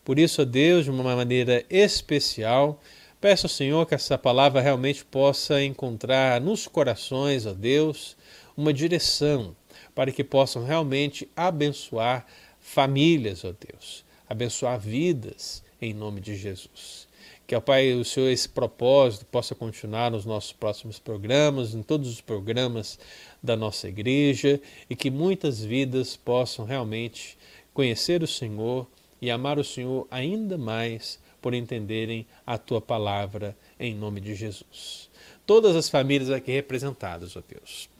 Por isso, ó Deus, de uma maneira especial, peço ao Senhor que essa palavra realmente possa encontrar nos corações, ó Deus, uma direção para que possam realmente abençoar famílias, ó Deus, abençoar vidas em nome de Jesus. Que, ó Pai, o Senhor, esse propósito possa continuar nos nossos próximos programas, em todos os programas da nossa igreja e que muitas vidas possam realmente conhecer o Senhor e amar o Senhor ainda mais por entenderem a tua palavra em nome de Jesus. Todas as famílias aqui representadas, ó Deus.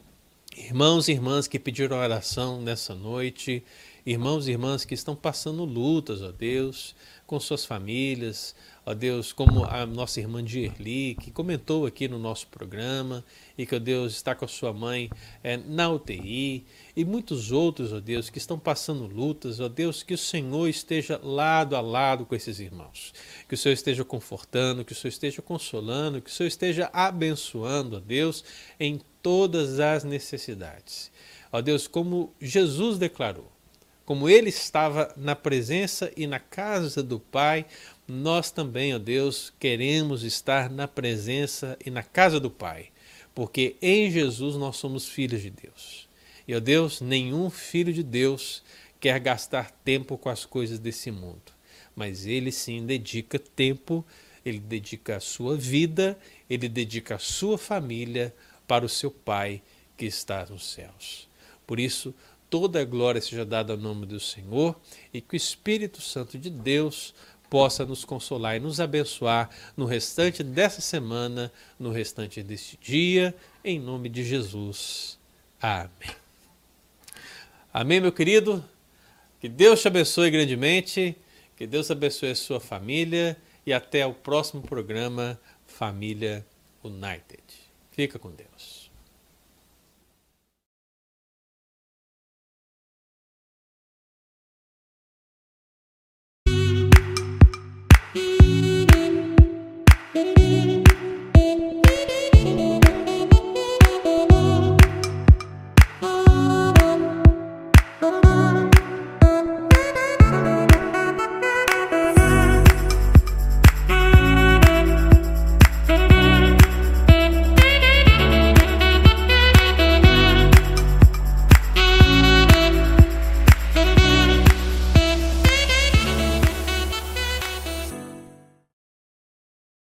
Irmãos e irmãs que pediram oração nessa noite, irmãos e irmãs que estão passando lutas, ó Deus, com suas famílias, ó Deus, como a nossa irmã Dirli, que comentou aqui no nosso programa, e que, ó Deus, está com a sua mãe é, na UTI, e muitos outros, ó Deus, que estão passando lutas, ó Deus, que o Senhor esteja lado a lado com esses irmãos, que o Senhor esteja confortando, que o Senhor esteja consolando, que o Senhor esteja abençoando, ó Deus, em todas as necessidades. Ó Deus, como Jesus declarou, como ele estava na presença e na casa do Pai, nós também, ó Deus, queremos estar na presença e na casa do Pai, porque em Jesus nós somos filhos de Deus. E, ó Deus, nenhum filho de Deus quer gastar tempo com as coisas desse mundo, mas ele sim dedica tempo, ele dedica a sua vida, ele dedica a sua família para o seu Pai que está nos céus. Por isso, toda a glória seja dada ao nome do Senhor e que o Espírito Santo de Deus possa nos consolar e nos abençoar no restante dessa semana, no restante deste dia, em nome de Jesus. Amém. Amém, meu querido? Que Deus te abençoe grandemente, que Deus abençoe a sua família e até o próximo programa Família United. Fica com Deus.